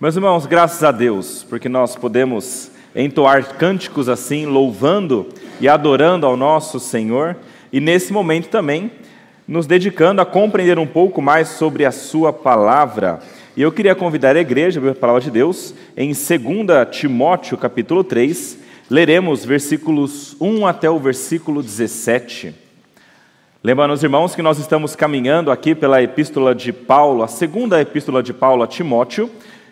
Meus irmãos, graças a Deus, porque nós podemos entoar cânticos assim, louvando e adorando ao nosso Senhor, e nesse momento também nos dedicando a compreender um pouco mais sobre a Sua palavra. E eu queria convidar a igreja, a palavra de Deus, em 2 Timóteo, capítulo 3, leremos versículos 1 até o versículo 17. Lembrando os irmãos que nós estamos caminhando aqui pela epístola de Paulo, a segunda epístola de Paulo a Timóteo,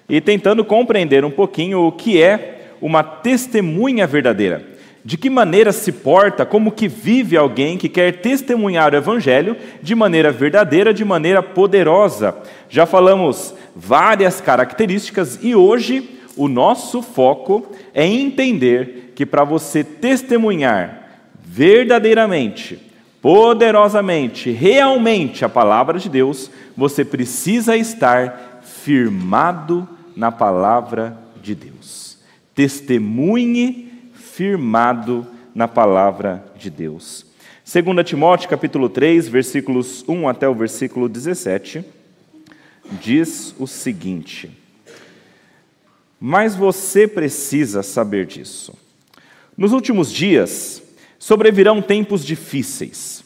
e tentando compreender um pouquinho o que é uma testemunha verdadeira. De que maneira se porta, como que vive alguém que quer testemunhar o evangelho de maneira verdadeira, de maneira poderosa. Já falamos várias características e hoje o nosso foco é entender que para você testemunhar verdadeiramente, poderosamente, realmente a palavra de Deus, você precisa estar firmado na palavra de Deus. Testemunhe firmado na palavra de Deus. 2 Timóteo capítulo 3, versículos 1 até o versículo 17, diz o seguinte: Mas você precisa saber disso. Nos últimos dias sobrevirão tempos difíceis,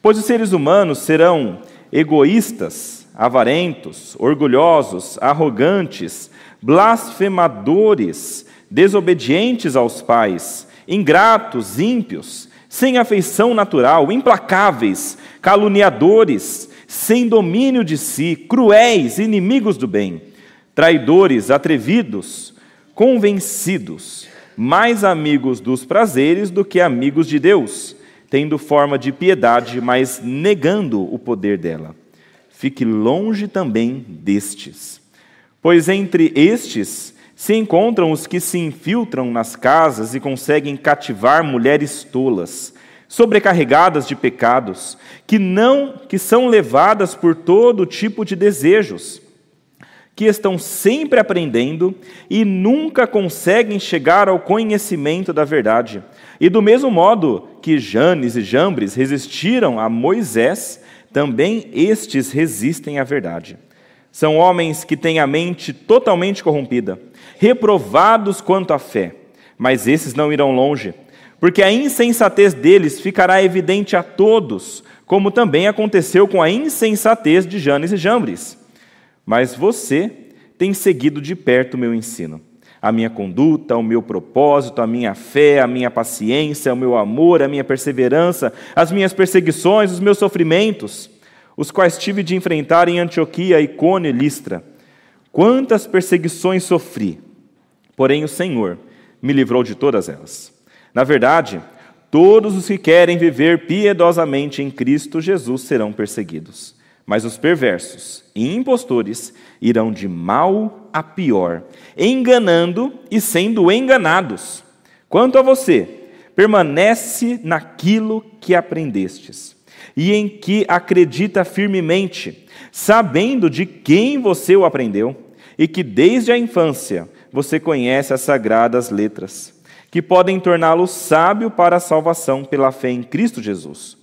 pois os seres humanos serão egoístas, avarentos, orgulhosos, arrogantes, blasfemadores, desobedientes aos pais, ingratos, ímpios, sem afeição natural, implacáveis, caluniadores, sem domínio de si, cruéis, inimigos do bem, traidores, atrevidos, convencidos, mais amigos dos prazeres do que amigos de Deus, tendo forma de piedade, mas negando o poder dela. Fique longe também destes. Pois entre estes se encontram os que se infiltram nas casas e conseguem cativar mulheres tolas, sobrecarregadas de pecados, que não que são levadas por todo tipo de desejos, que estão sempre aprendendo e nunca conseguem chegar ao conhecimento da verdade. E do mesmo modo que Janes e Jambres resistiram a Moisés, também estes resistem à verdade. São homens que têm a mente totalmente corrompida, reprovados quanto à fé, mas esses não irão longe, porque a insensatez deles ficará evidente a todos, como também aconteceu com a insensatez de Janes e Jambres. Mas você tem seguido de perto o meu ensino, a minha conduta, o meu propósito, a minha fé, a minha paciência, o meu amor, a minha perseverança, as minhas perseguições, os meus sofrimentos os quais tive de enfrentar em Antioquia, Icônio e Listra. Quantas perseguições sofri, porém o Senhor me livrou de todas elas. Na verdade, todos os que querem viver piedosamente em Cristo Jesus serão perseguidos, mas os perversos e impostores irão de mal a pior, enganando e sendo enganados. Quanto a você, permanece naquilo que aprendestes e em que acredita firmemente, sabendo de quem você o aprendeu e que desde a infância você conhece as sagradas letras, que podem torná-lo sábio para a salvação pela fé em Cristo Jesus.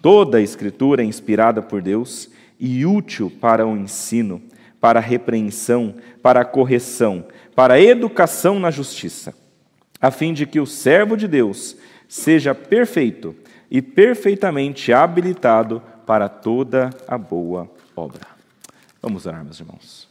Toda a Escritura é inspirada por Deus e útil para o ensino, para a repreensão, para a correção, para a educação na justiça, a fim de que o servo de Deus seja perfeito e perfeitamente habilitado para toda a boa obra. Vamos orar, meus irmãos.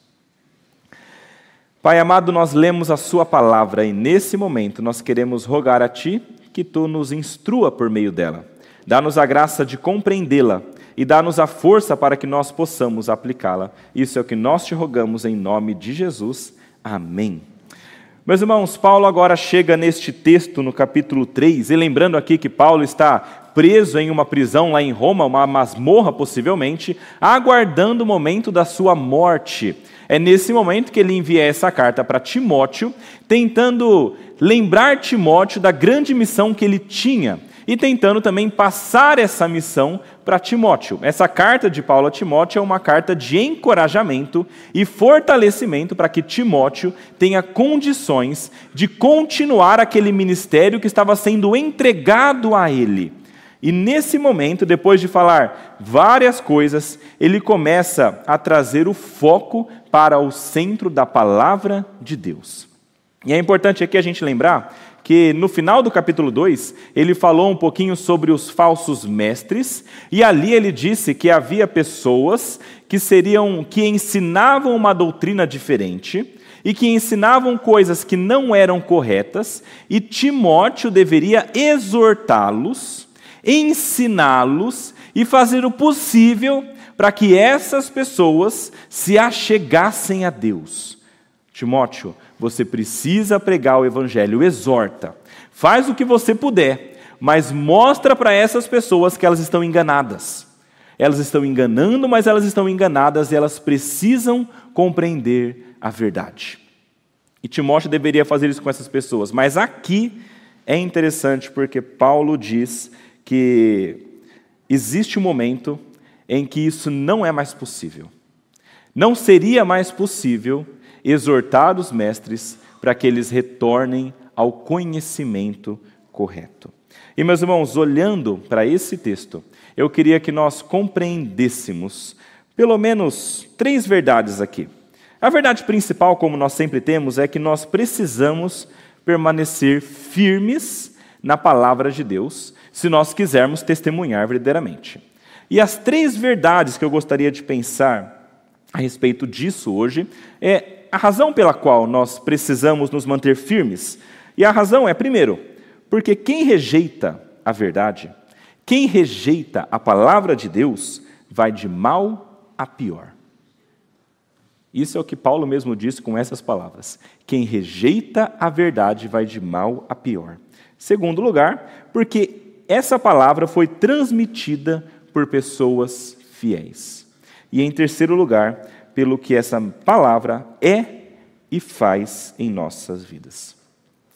Pai amado, nós lemos a Sua palavra e nesse momento nós queremos rogar a Ti que Tu nos instrua por meio dela. Dá-nos a graça de compreendê-la e dá-nos a força para que nós possamos aplicá-la. Isso é o que nós te rogamos em nome de Jesus. Amém. Meus irmãos, Paulo agora chega neste texto no capítulo 3, e lembrando aqui que Paulo está preso em uma prisão lá em Roma, uma masmorra possivelmente, aguardando o momento da sua morte. É nesse momento que ele envia essa carta para Timóteo, tentando lembrar Timóteo da grande missão que ele tinha e tentando também passar essa missão para Timóteo. Essa carta de Paulo a Timóteo é uma carta de encorajamento e fortalecimento para que Timóteo tenha condições de continuar aquele ministério que estava sendo entregado a ele. E nesse momento, depois de falar várias coisas, ele começa a trazer o foco para o centro da palavra de Deus. E é importante aqui a gente lembrar que no final do capítulo 2, ele falou um pouquinho sobre os falsos mestres, e ali ele disse que havia pessoas que seriam que ensinavam uma doutrina diferente e que ensinavam coisas que não eram corretas, e Timóteo deveria exortá-los, ensiná-los e fazer o possível para que essas pessoas se achegassem a Deus. Timóteo, você precisa pregar o evangelho, exorta. Faz o que você puder, mas mostra para essas pessoas que elas estão enganadas. Elas estão enganando, mas elas estão enganadas e elas precisam compreender a verdade. E Timóteo deveria fazer isso com essas pessoas, mas aqui é interessante porque Paulo diz que existe um momento em que isso não é mais possível. Não seria mais possível exortar os mestres para que eles retornem ao conhecimento correto. E, meus irmãos, olhando para esse texto, eu queria que nós compreendêssemos pelo menos três verdades aqui. A verdade principal, como nós sempre temos, é que nós precisamos permanecer firmes na palavra de Deus, se nós quisermos testemunhar verdadeiramente. E as três verdades que eu gostaria de pensar a respeito disso hoje é a razão pela qual nós precisamos nos manter firmes. E a razão é, primeiro, porque quem rejeita a verdade quem rejeita a palavra de Deus vai de mal a pior. Isso é o que Paulo mesmo disse com essas palavras. Quem rejeita a verdade vai de mal a pior. Segundo lugar, porque essa palavra foi transmitida por pessoas fiéis. E em terceiro lugar, pelo que essa palavra é e faz em nossas vidas.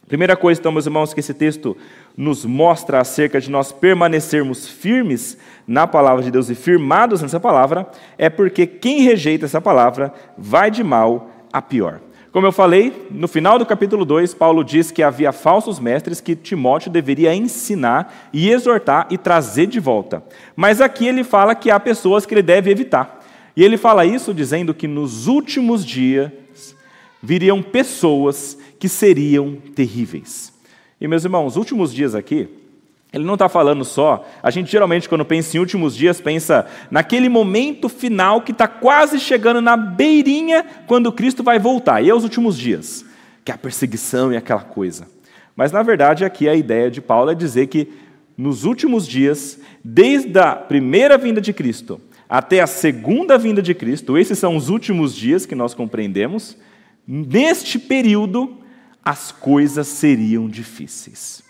Primeira coisa, então, meus irmãos, que esse texto nos mostra acerca de nós permanecermos firmes na palavra de Deus e firmados nessa palavra, é porque quem rejeita essa palavra vai de mal a pior. Como eu falei, no final do capítulo 2, Paulo diz que havia falsos mestres que Timóteo deveria ensinar e exortar e trazer de volta. Mas aqui ele fala que há pessoas que ele deve evitar. E ele fala isso dizendo que nos últimos dias viriam pessoas que seriam terríveis. E, meus irmãos, últimos dias aqui, ele não está falando só. A gente geralmente, quando pensa em últimos dias, pensa naquele momento final que está quase chegando na beirinha quando Cristo vai voltar. E é os últimos dias, que é a perseguição e aquela coisa. Mas, na verdade, aqui a ideia de Paulo é dizer que nos últimos dias, desde a primeira vinda de Cristo até a segunda vinda de Cristo, esses são os últimos dias que nós compreendemos, neste período, as coisas seriam difíceis.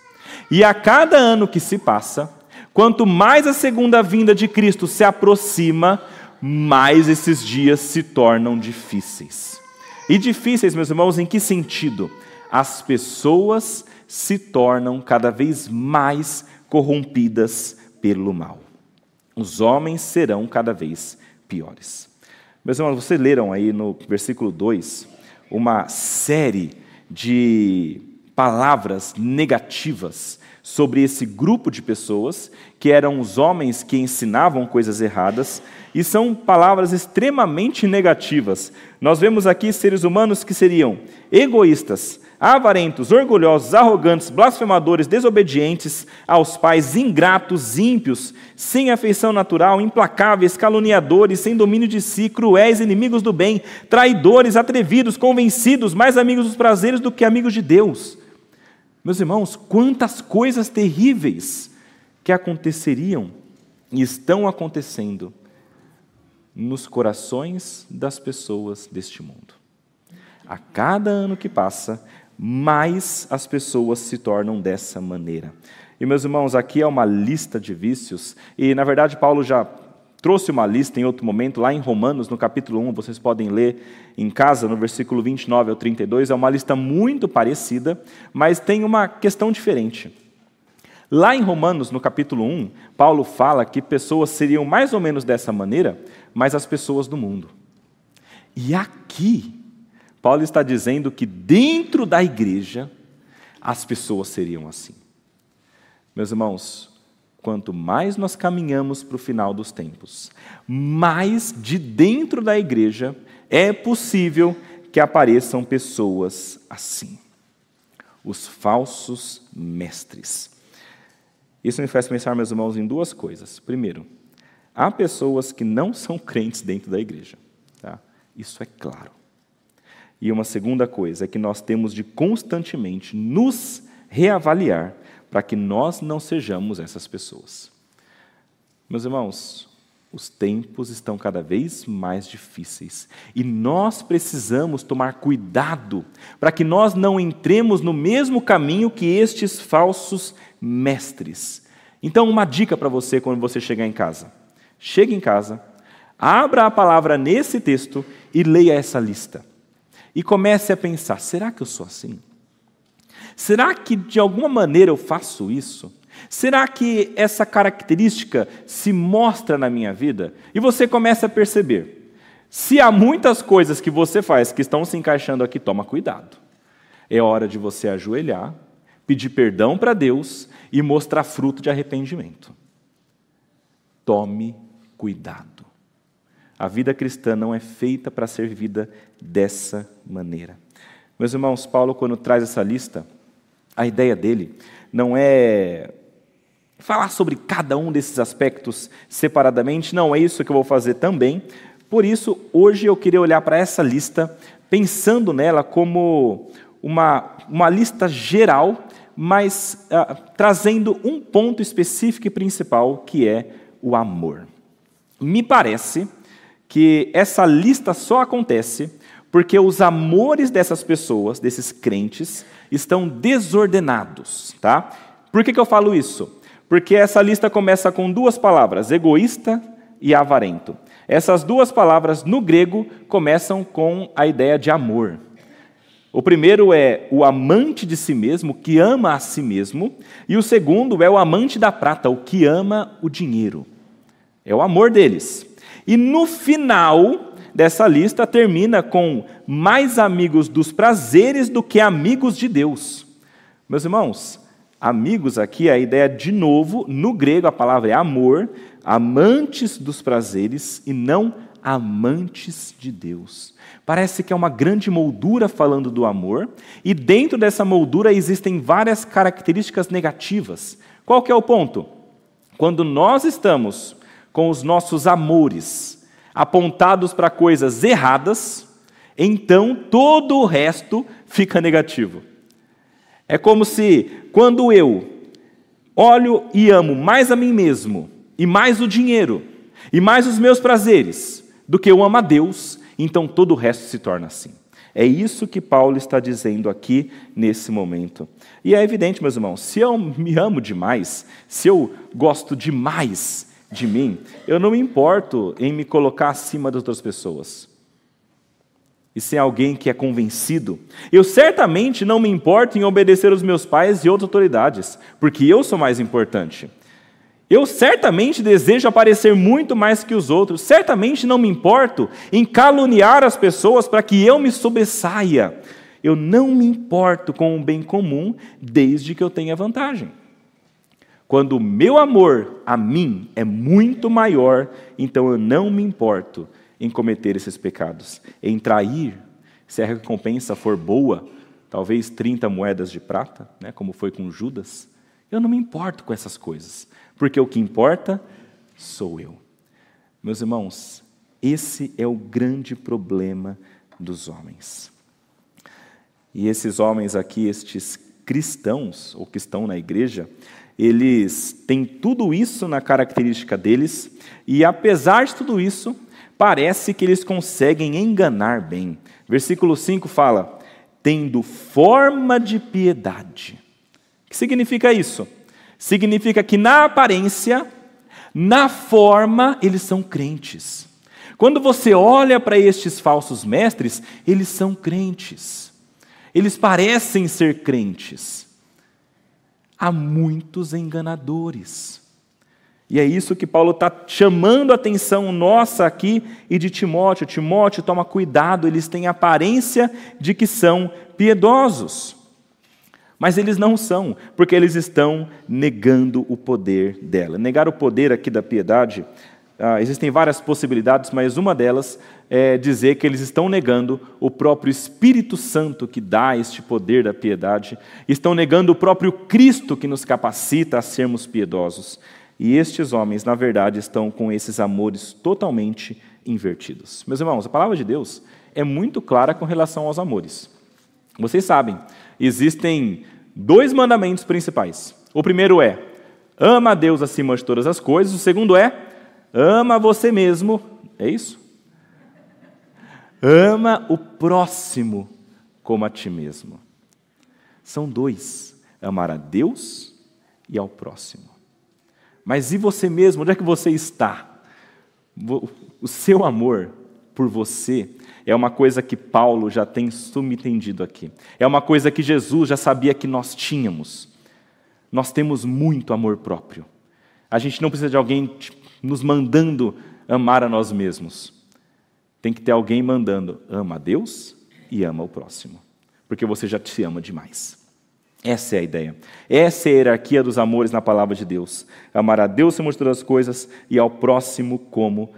E a cada ano que se passa, quanto mais a segunda vinda de Cristo se aproxima, mais esses dias se tornam difíceis. E difíceis, meus irmãos, em que sentido? As pessoas se tornam cada vez mais corrompidas pelo mal. Os homens serão cada vez piores. Meus irmãos, vocês leram aí no versículo 2 uma série de palavras negativas sobre esse grupo de pessoas, que eram os homens que ensinavam coisas erradas, e são palavras extremamente negativas. Nós vemos aqui seres humanos que seriam egoístas, avarentos, orgulhosos, arrogantes, blasfemadores, desobedientes aos pais, ingratos, ímpios, sem afeição natural, implacáveis, caluniadores, sem domínio de si, cruéis, inimigos do bem, traidores, atrevidos, convencidos, mais amigos dos prazeres do que amigos de Deus. Meus irmãos, quantas coisas terríveis que aconteceriam e estão acontecendo nos corações das pessoas deste mundo. A cada ano que passa, mais as pessoas se tornam dessa maneira. E, meus irmãos, aqui é uma lista de vícios, e na verdade Paulo já trouxe uma lista em outro momento, lá em Romanos, no capítulo 1, vocês podem ler em casa, no versículo 29 ao 32, é uma lista muito parecida, mas tem uma questão diferente. Lá em Romanos, no capítulo 1, Paulo fala que pessoas seriam mais ou menos dessa maneira, mas as pessoas do mundo. E aqui, Paulo está dizendo que dentro da igreja as pessoas seriam assim. Meus irmãos, quanto mais nós caminhamos para o final dos tempos, mais de dentro da igreja é possível que apareçam pessoas assim. Os falsos mestres. Isso me faz pensar, meus irmãos, em duas coisas. Primeiro, há pessoas que não são crentes dentro da igreja. Tá? Isso é claro. E uma segunda coisa é que nós temos de constantemente nos reavaliar para que nós não sejamos essas pessoas. Meus irmãos, os tempos estão cada vez mais difíceis e nós precisamos tomar cuidado para que nós não entremos no mesmo caminho que estes falsos mestres. Então, uma dica para você quando você chegar em casa: chegue em casa, abra a palavra nesse texto e leia essa lista. E comece a pensar: será que eu sou assim? Será que de alguma maneira eu faço isso? Será que essa característica se mostra na minha vida? E você começa a perceber. Se há muitas coisas que você faz que estão se encaixando aqui, toma cuidado. É hora de você ajoelhar, pedir perdão para Deus e mostrar fruto de arrependimento. Tome cuidado. A vida cristã não é feita para ser vivida dessa maneira. Meus irmãos, Paulo, quando traz essa lista, a ideia dele não é falar sobre cada um desses aspectos separadamente, não é isso que eu vou fazer também. Por isso, hoje eu queria olhar para essa lista, pensando nela como uma, uma lista geral, mas ah, trazendo um ponto específico e principal, que é o amor. Me parece que essa lista só acontece porque os amores dessas pessoas, desses crentes, estão desordenados, tá? Por que, que eu falo isso? Porque essa lista começa com duas palavras, egoísta e avarento. Essas duas palavras no grego começam com a ideia de amor. O primeiro é o amante de si mesmo, que ama a si mesmo, e o segundo é o amante da prata, o que ama o dinheiro. É o amor deles. E no final dessa lista termina com mais amigos dos prazeres do que amigos de Deus. Meus irmãos, amigos aqui, a ideia de novo, no grego a palavra é amor, amantes dos prazeres e não amantes de Deus. Parece que é uma grande moldura falando do amor, e dentro dessa moldura existem várias características negativas. Qual que é o ponto? Quando nós estamos com os nossos amores apontados para coisas erradas, então todo o resto fica negativo. É como se, quando eu olho e amo mais a mim mesmo, e mais o dinheiro, e mais os meus prazeres, do que eu amo a Deus, então todo o resto se torna assim. É isso que Paulo está dizendo aqui nesse momento. E é evidente, meus irmãos, se eu me amo demais, se eu gosto demais de mim, eu não me importo em me colocar acima das outras pessoas. E ser alguém que é convencido. Eu certamente não me importo em obedecer os meus pais e outras autoridades, porque eu sou mais importante. Eu certamente desejo aparecer muito mais que os outros, certamente não me importo em caluniar as pessoas para que eu me sobressaia. Eu não me importo com o bem comum desde que eu tenha vantagem. Quando o meu amor a mim é muito maior, então eu não me importo em cometer esses pecados. Em trair, se a recompensa for boa, talvez 30 moedas de prata, né, como foi com Judas, eu não me importo com essas coisas, porque o que importa sou eu. Meus irmãos, esse é o grande problema dos homens. E esses homens aqui, estes cristãos, ou que estão na igreja, eles têm tudo isso na característica deles, e apesar de tudo isso, parece que eles conseguem enganar bem. Versículo 5 fala: tendo forma de piedade. O que significa isso? Significa que na aparência, na forma, eles são crentes. Quando você olha para estes falsos mestres, eles são crentes. Eles parecem ser crentes há muitos enganadores. E é isso que Paulo está chamando a atenção nossa aqui e de Timóteo. Timóteo, toma cuidado, eles têm aparência de que são piedosos. Mas eles não são, porque eles estão negando o poder dela. Negar o poder aqui da piedade, ah, existem várias possibilidades, mas uma delas é dizer que eles estão negando o próprio Espírito Santo que dá este poder da piedade, estão negando o próprio Cristo que nos capacita a sermos piedosos. E estes homens, na verdade, estão com esses amores totalmente invertidos. Meus irmãos, a palavra de Deus é muito clara com relação aos amores. Vocês sabem, existem dois mandamentos principais. O primeiro é: ama a Deus acima de todas as coisas. O segundo é: ama você mesmo. É isso? Ama o próximo como a ti mesmo. São dois: amar a Deus e ao próximo. Mas e você mesmo? Onde é que você está? O seu amor por você é uma coisa que Paulo já tem subentendido aqui. É uma coisa que Jesus já sabia que nós tínhamos. Nós temos muito amor próprio. A gente não precisa de alguém nos mandando amar a nós mesmos. Tem que ter alguém mandando ama a Deus e ama o próximo, porque você já te ama demais. Essa é a ideia. Essa é a hierarquia dos amores na palavra de Deus. Amar a Deus acima de todas as coisas e ao próximo como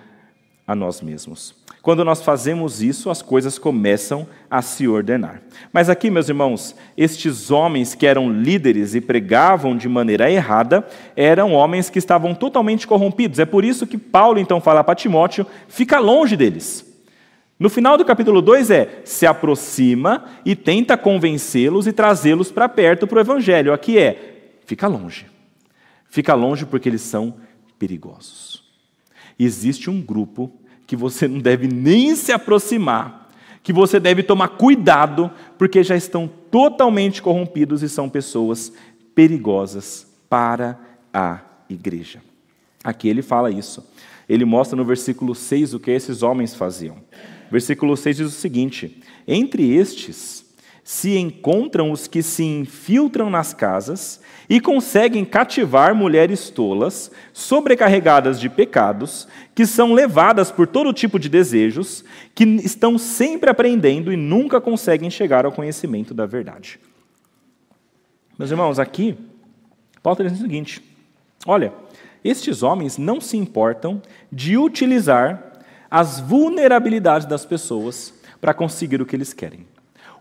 a nós mesmos. Quando nós fazemos isso, as coisas começam a se ordenar. Mas aqui, meus irmãos, estes homens que eram líderes e pregavam de maneira errada, eram homens que estavam totalmente corrompidos. É por isso que Paulo então fala para Timóteo: fica longe deles. No final do capítulo 2 é: se aproxima e tenta convencê-los e trazê-los para perto para o evangelho. Aqui é: fica longe. Fica longe porque eles são perigosos. Existe um grupo que você não deve nem se aproximar, que você deve tomar cuidado, porque já estão totalmente corrompidos e são pessoas perigosas para a igreja. Aqui ele fala isso. Ele mostra no versículo 6 o que esses homens faziam. Versículo 6 diz o seguinte: Entre estes se encontram os que se infiltram nas casas e conseguem cativar mulheres tolas, sobrecarregadas de pecados, que são levadas por todo tipo de desejos, que estão sempre aprendendo e nunca conseguem chegar ao conhecimento da verdade. Meus irmãos, aqui, Paulo está dizendo o seguinte: olha, estes homens não se importam de utilizar as vulnerabilidades das pessoas para conseguir o que eles querem.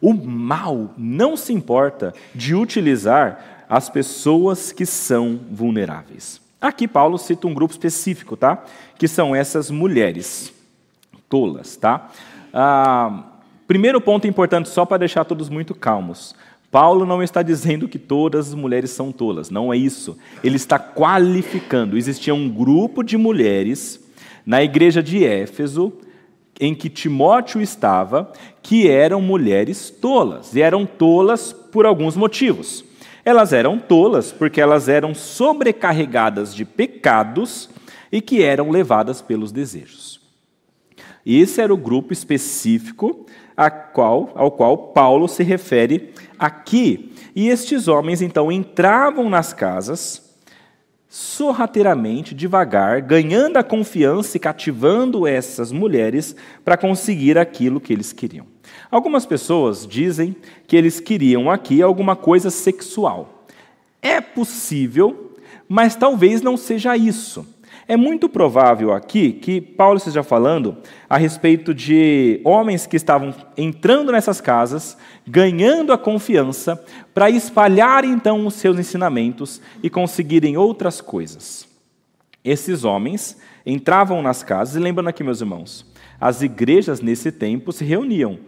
O mal não se importa de utilizar as pessoas que são vulneráveis. Aqui Paulo cita um grupo específico, tá? Que são essas mulheres tolas, tá? Ah, primeiro ponto importante, só para deixar todos muito calmos. Paulo não está dizendo que todas as mulheres são tolas, não é isso. Ele está qualificando. Existia um grupo de mulheres na igreja de Éfeso em que Timóteo estava, que eram mulheres tolas, e eram tolas por alguns motivos. Elas eram tolas porque elas eram sobrecarregadas de pecados e que eram levadas pelos desejos. Esse era o grupo específico qual, ao qual Paulo se refere aqui. E estes homens então entravam nas casas sorrateiramente, devagar, ganhando a confiança e cativando essas mulheres para conseguir aquilo que eles queriam. Algumas pessoas dizem que eles queriam aqui alguma coisa sexual. É possível, mas talvez não seja isso. É muito provável aqui que Paulo esteja falando a respeito de homens que estavam entrando nessas casas, ganhando a confiança, para espalhar então os seus ensinamentos e conseguirem outras coisas. Esses homens entravam nas casas, e lembrando aqui, meus irmãos, as igrejas nesse tempo se reuniam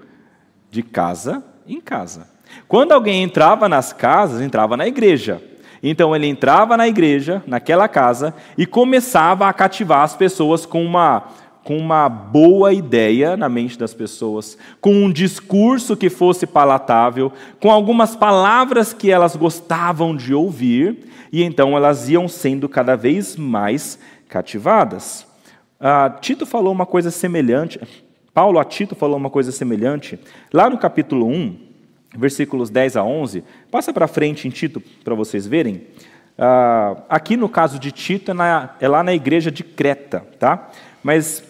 de casa em casa. Quando alguém entrava nas casas, entrava na igreja. Então ele entrava na igreja, naquela casa, e começava a cativar as pessoas com uma, com uma boa ideia na mente das pessoas, com um discurso que fosse palatável, com algumas palavras que elas gostavam de ouvir, e então elas iam sendo cada vez mais cativadas. Ah, Tito falou uma coisa semelhante, Paulo a Tito falou uma coisa semelhante, lá no capítulo 1, versículos 10 a 11. Passa para frente em Tito para vocês verem. Uh, aqui no caso de Tito é, na, é, lá na igreja de Creta, tá? Mas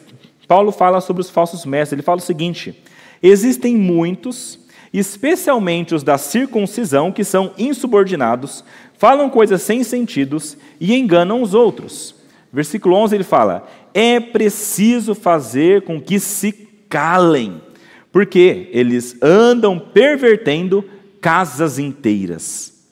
Paulo fala sobre os falsos mestres. Ele fala o seguinte: existem muitos especialmente os da circuncisão, que são insubordinados, falam coisas sem sentidos e enganam os outros. Versículo 11 ele fala: É preciso fazer com que se calem, porque eles andam pervertendo casas inteiras,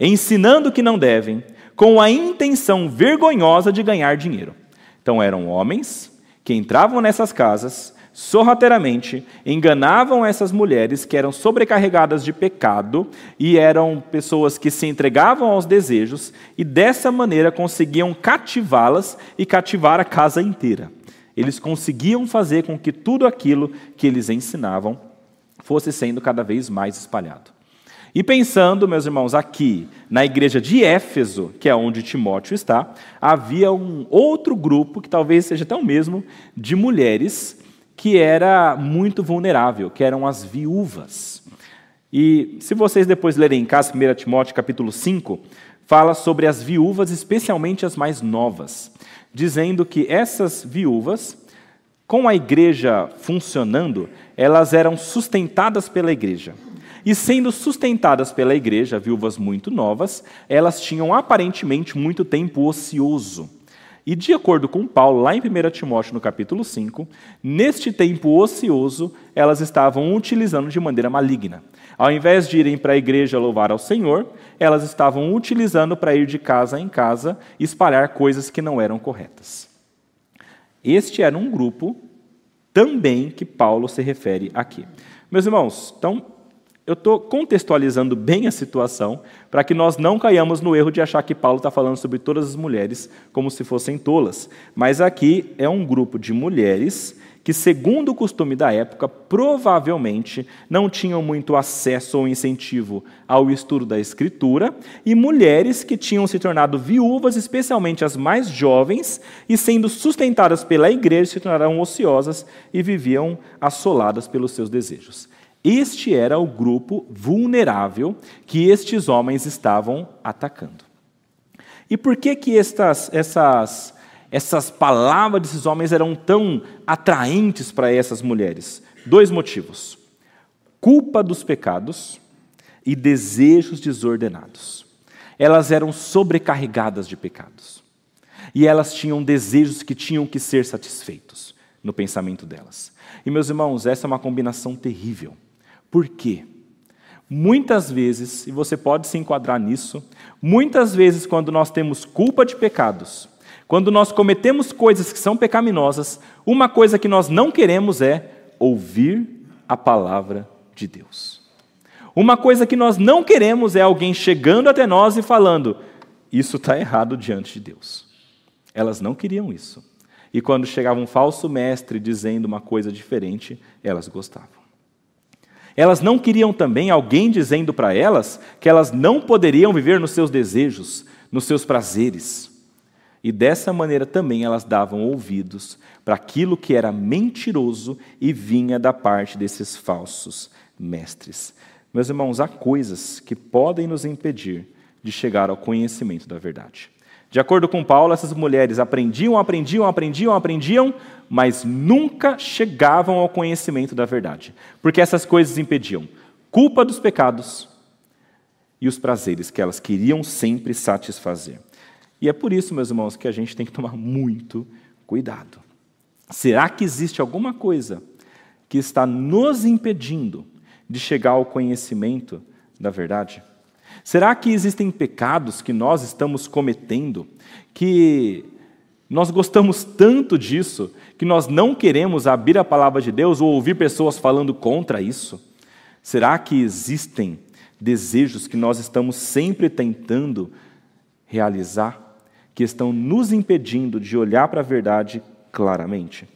ensinando que não devem, com a intenção vergonhosa de ganhar dinheiro. Então eram homens que entravam nessas casas, sorrateiramente enganavam essas mulheres que eram sobrecarregadas de pecado e eram pessoas que se entregavam aos desejos e dessa maneira conseguiam cativá-las e cativar a casa inteira. Eles conseguiam fazer com que tudo aquilo que eles ensinavam fosse sendo cada vez mais espalhado. E pensando, meus irmãos, aqui na igreja de Éfeso, que é onde Timóteo está, havia um outro grupo, que talvez seja até o mesmo, de mulheres que era muito vulnerável, que eram as viúvas. E se vocês depois lerem em casa, 1 Timóteo capítulo 5, fala sobre as viúvas, especialmente as mais novas, dizendo que essas viúvas, com a igreja funcionando, elas eram sustentadas pela igreja. E sendo sustentadas pela igreja, viúvas muito novas, elas tinham aparentemente muito tempo ocioso. E de acordo com Paulo, lá em 1 Timóteo, no capítulo 5, neste tempo ocioso, elas estavam utilizando de maneira maligna. Ao invés de irem para a igreja louvar ao Senhor, elas estavam utilizando para ir de casa em casa e espalhar coisas que não eram corretas. Este era um grupo também que Paulo se refere aqui. Meus irmãos, então eu estou contextualizando bem a situação para que nós não caiamos no erro de achar que Paulo está falando sobre todas as mulheres como se fossem tolas. Mas aqui é um grupo de mulheres que, segundo o costume da época, provavelmente não tinham muito acesso ou incentivo ao estudo da Escritura, e mulheres que tinham se tornado viúvas, especialmente as mais jovens, e sendo sustentadas pela igreja, se tornaram ociosas e viviam assoladas pelos seus desejos. Este era o grupo vulnerável que estes homens estavam atacando. E por que que estas, essas, essas palavras desses homens eram tão atraentes para essas mulheres? Dois motivos: culpa dos pecados e desejos desordenados. Elas eram sobrecarregadas de pecados. E elas tinham desejos que tinham que ser satisfeitos no pensamento delas. E meus irmãos, essa é uma combinação terrível. Por quê? Muitas vezes, e você pode se enquadrar nisso, muitas vezes, quando nós temos culpa de pecados, quando nós cometemos coisas que são pecaminosas, uma coisa que nós não queremos é ouvir a palavra de Deus. Uma coisa que nós não queremos é alguém chegando até nós e falando: Isso está errado diante de Deus. Elas não queriam isso. E quando chegava um falso mestre dizendo uma coisa diferente, elas gostavam. Elas não queriam também alguém dizendo para elas que elas não poderiam viver nos seus desejos, nos seus prazeres. E dessa maneira também elas davam ouvidos para aquilo que era mentiroso e vinha da parte desses falsos mestres. Meus irmãos, há coisas que podem nos impedir de chegar ao conhecimento da verdade. De acordo com Paulo, essas mulheres aprendiam, aprendiam, aprendiam, aprendiam, mas nunca chegavam ao conhecimento da verdade, porque essas coisas impediam culpa dos pecados e os prazeres que elas queriam sempre satisfazer. E é por isso, meus irmãos, que a gente tem que tomar muito cuidado. Será que existe alguma coisa que está nos impedindo de chegar ao conhecimento da verdade? Será que existem pecados que nós estamos cometendo que nós gostamos tanto disso que nós não queremos abrir a palavra de Deus ou ouvir pessoas falando contra isso? Será que existem desejos que nós estamos sempre tentando realizar que estão nos impedindo de olhar para a verdade claramente?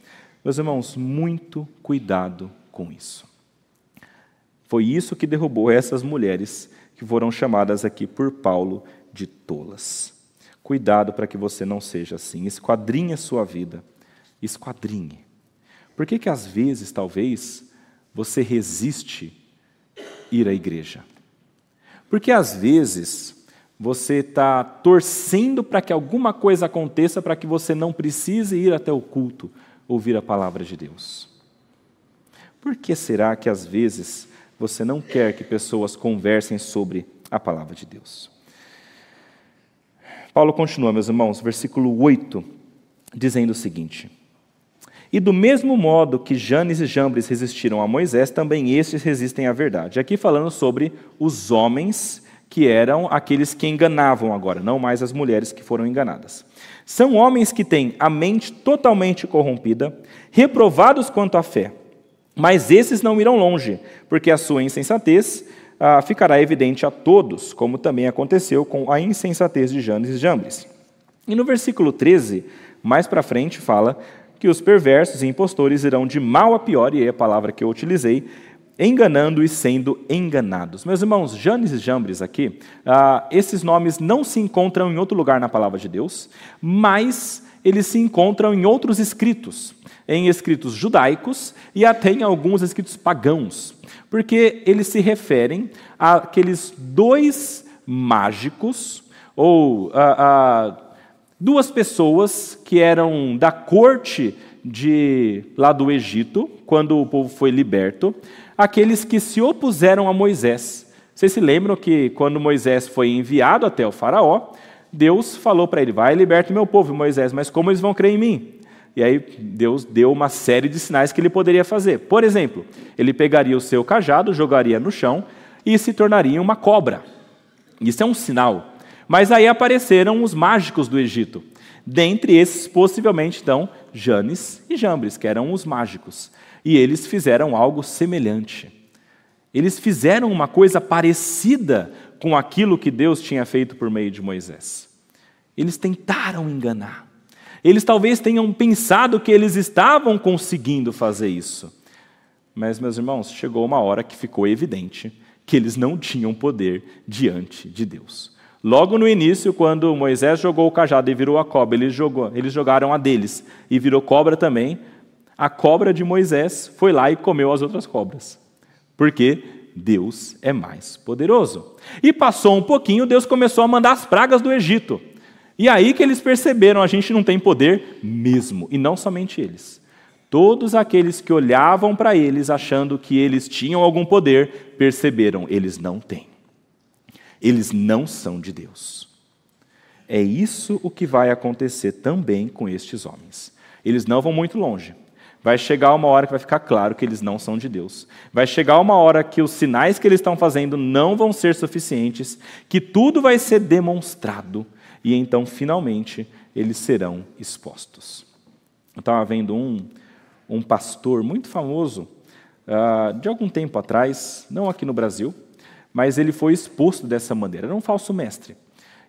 Meus irmãos, muito cuidado com isso. Foi isso que derrubou essas mulheres que foram chamadas aqui por Paulo de tolas. Cuidado para que você não seja assim. Esquadrinhe a sua vida. Esquadrinhe. Por que, que às vezes, talvez, você resiste ir à igreja? Porque às vezes você está torcendo para que alguma coisa aconteça para que você não precise ir até o culto ouvir a palavra de Deus. Por que será que às vezes você não quer que pessoas conversem sobre a palavra de Deus. Paulo continua, meus irmãos, versículo 8, dizendo o seguinte: E do mesmo modo que Janes e Jambres resistiram a Moisés, também estes resistem à verdade. Aqui falando sobre os homens que eram aqueles que enganavam agora, não mais as mulheres que foram enganadas. São homens que têm a mente totalmente corrompida, reprovados quanto à fé. Mas esses não irão longe, porque a sua insensatez ah, ficará evidente a todos, como também aconteceu com a insensatez de Janes e Jambres. E no versículo 13, mais para frente, fala que os perversos e impostores irão de mal a pior, e é a palavra que eu utilizei, enganando e sendo enganados. Meus irmãos, Janes e Jambres aqui, ah, esses nomes não se encontram em outro lugar na palavra de Deus, mas eles se encontram em outros escritos, em escritos judaicos e até em alguns escritos pagãos, porque eles se referem àqueles dois mágicos ou ah, ah, duas pessoas que eram da corte de lá do Egito, quando o povo foi liberto, aqueles que se opuseram a Moisés. Vocês se lembram que quando Moisés foi enviado até o Faraó, Deus falou para ele: Vai, liberte meu povo, Moisés, mas como eles vão crer em mim? E aí Deus deu uma série de sinais que ele poderia fazer. Por exemplo, ele pegaria o seu cajado, jogaria no chão e se tornaria uma cobra. Isso é um sinal. Mas aí apareceram os mágicos do Egito. Dentre esses, possivelmente, então, Janes e Jambres, que eram os mágicos. E eles fizeram algo semelhante. Eles fizeram uma coisa parecida com aquilo que Deus tinha feito por meio de Moisés. Eles tentaram enganar. Eles talvez tenham pensado que eles estavam conseguindo fazer isso. Mas, meus irmãos, chegou uma hora que ficou evidente que eles não tinham poder diante de Deus. Logo no início, quando Moisés jogou o cajado e virou a cobra, eles, jogou, eles jogaram a deles e virou cobra também a cobra de Moisés foi lá e comeu as outras cobras. Porque Deus é mais poderoso. E passou um pouquinho, Deus começou a mandar as pragas do Egito. E aí que eles perceberam, a gente não tem poder mesmo, e não somente eles. Todos aqueles que olhavam para eles achando que eles tinham algum poder, perceberam, eles não têm. Eles não são de Deus. É isso o que vai acontecer também com estes homens. Eles não vão muito longe. Vai chegar uma hora que vai ficar claro que eles não são de Deus. Vai chegar uma hora que os sinais que eles estão fazendo não vão ser suficientes, que tudo vai ser demonstrado, e então, finalmente, eles serão expostos. Eu estava vendo um, um pastor muito famoso, uh, de algum tempo atrás, não aqui no Brasil, mas ele foi exposto dessa maneira. Era um falso mestre.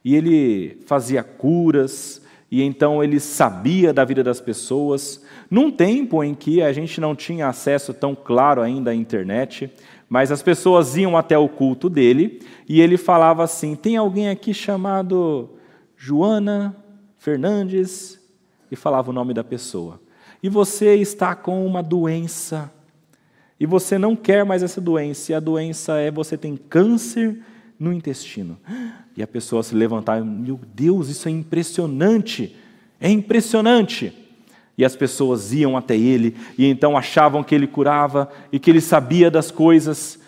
E ele fazia curas, e então ele sabia da vida das pessoas, num tempo em que a gente não tinha acesso tão claro ainda à internet, mas as pessoas iam até o culto dele e ele falava assim: Tem alguém aqui chamado Joana Fernandes? E falava o nome da pessoa. E você está com uma doença. E você não quer mais essa doença. E a doença é você tem câncer no intestino. E a pessoa se levantar, meu Deus, isso é impressionante, é impressionante. E as pessoas iam até ele e então achavam que ele curava e que ele sabia das coisas,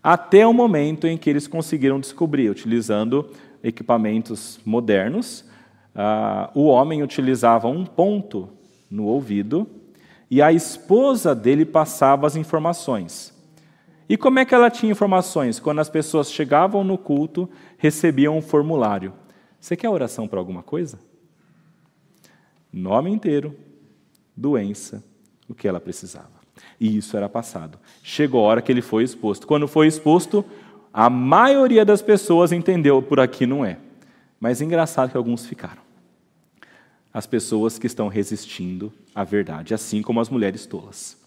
até o momento em que eles conseguiram descobrir, utilizando equipamentos modernos, uh, o homem utilizava um ponto no ouvido e a esposa dele passava as informações. E como é que ela tinha informações? Quando as pessoas chegavam no culto, recebiam um formulário. Você quer oração para alguma coisa? Nome inteiro, doença, o que ela precisava. E isso era passado. Chegou a hora que ele foi exposto. Quando foi exposto, a maioria das pessoas entendeu por aqui não é. Mas é engraçado que alguns ficaram. As pessoas que estão resistindo à verdade, assim como as mulheres tolas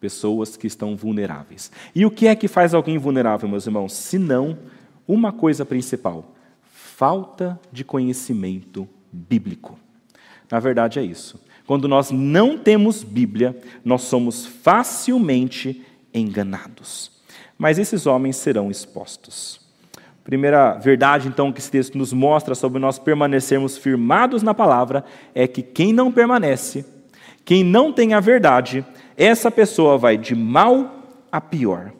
pessoas que estão vulneráveis. E o que é que faz alguém vulnerável, meus irmãos? Se não uma coisa principal: falta de conhecimento bíblico. Na verdade, é isso. Quando nós não temos Bíblia, nós somos facilmente enganados. Mas esses homens serão expostos. Primeira verdade, então, que esse texto nos mostra sobre nós permanecermos firmados na palavra é que quem não permanece, quem não tem a verdade, essa pessoa vai de mal a pior.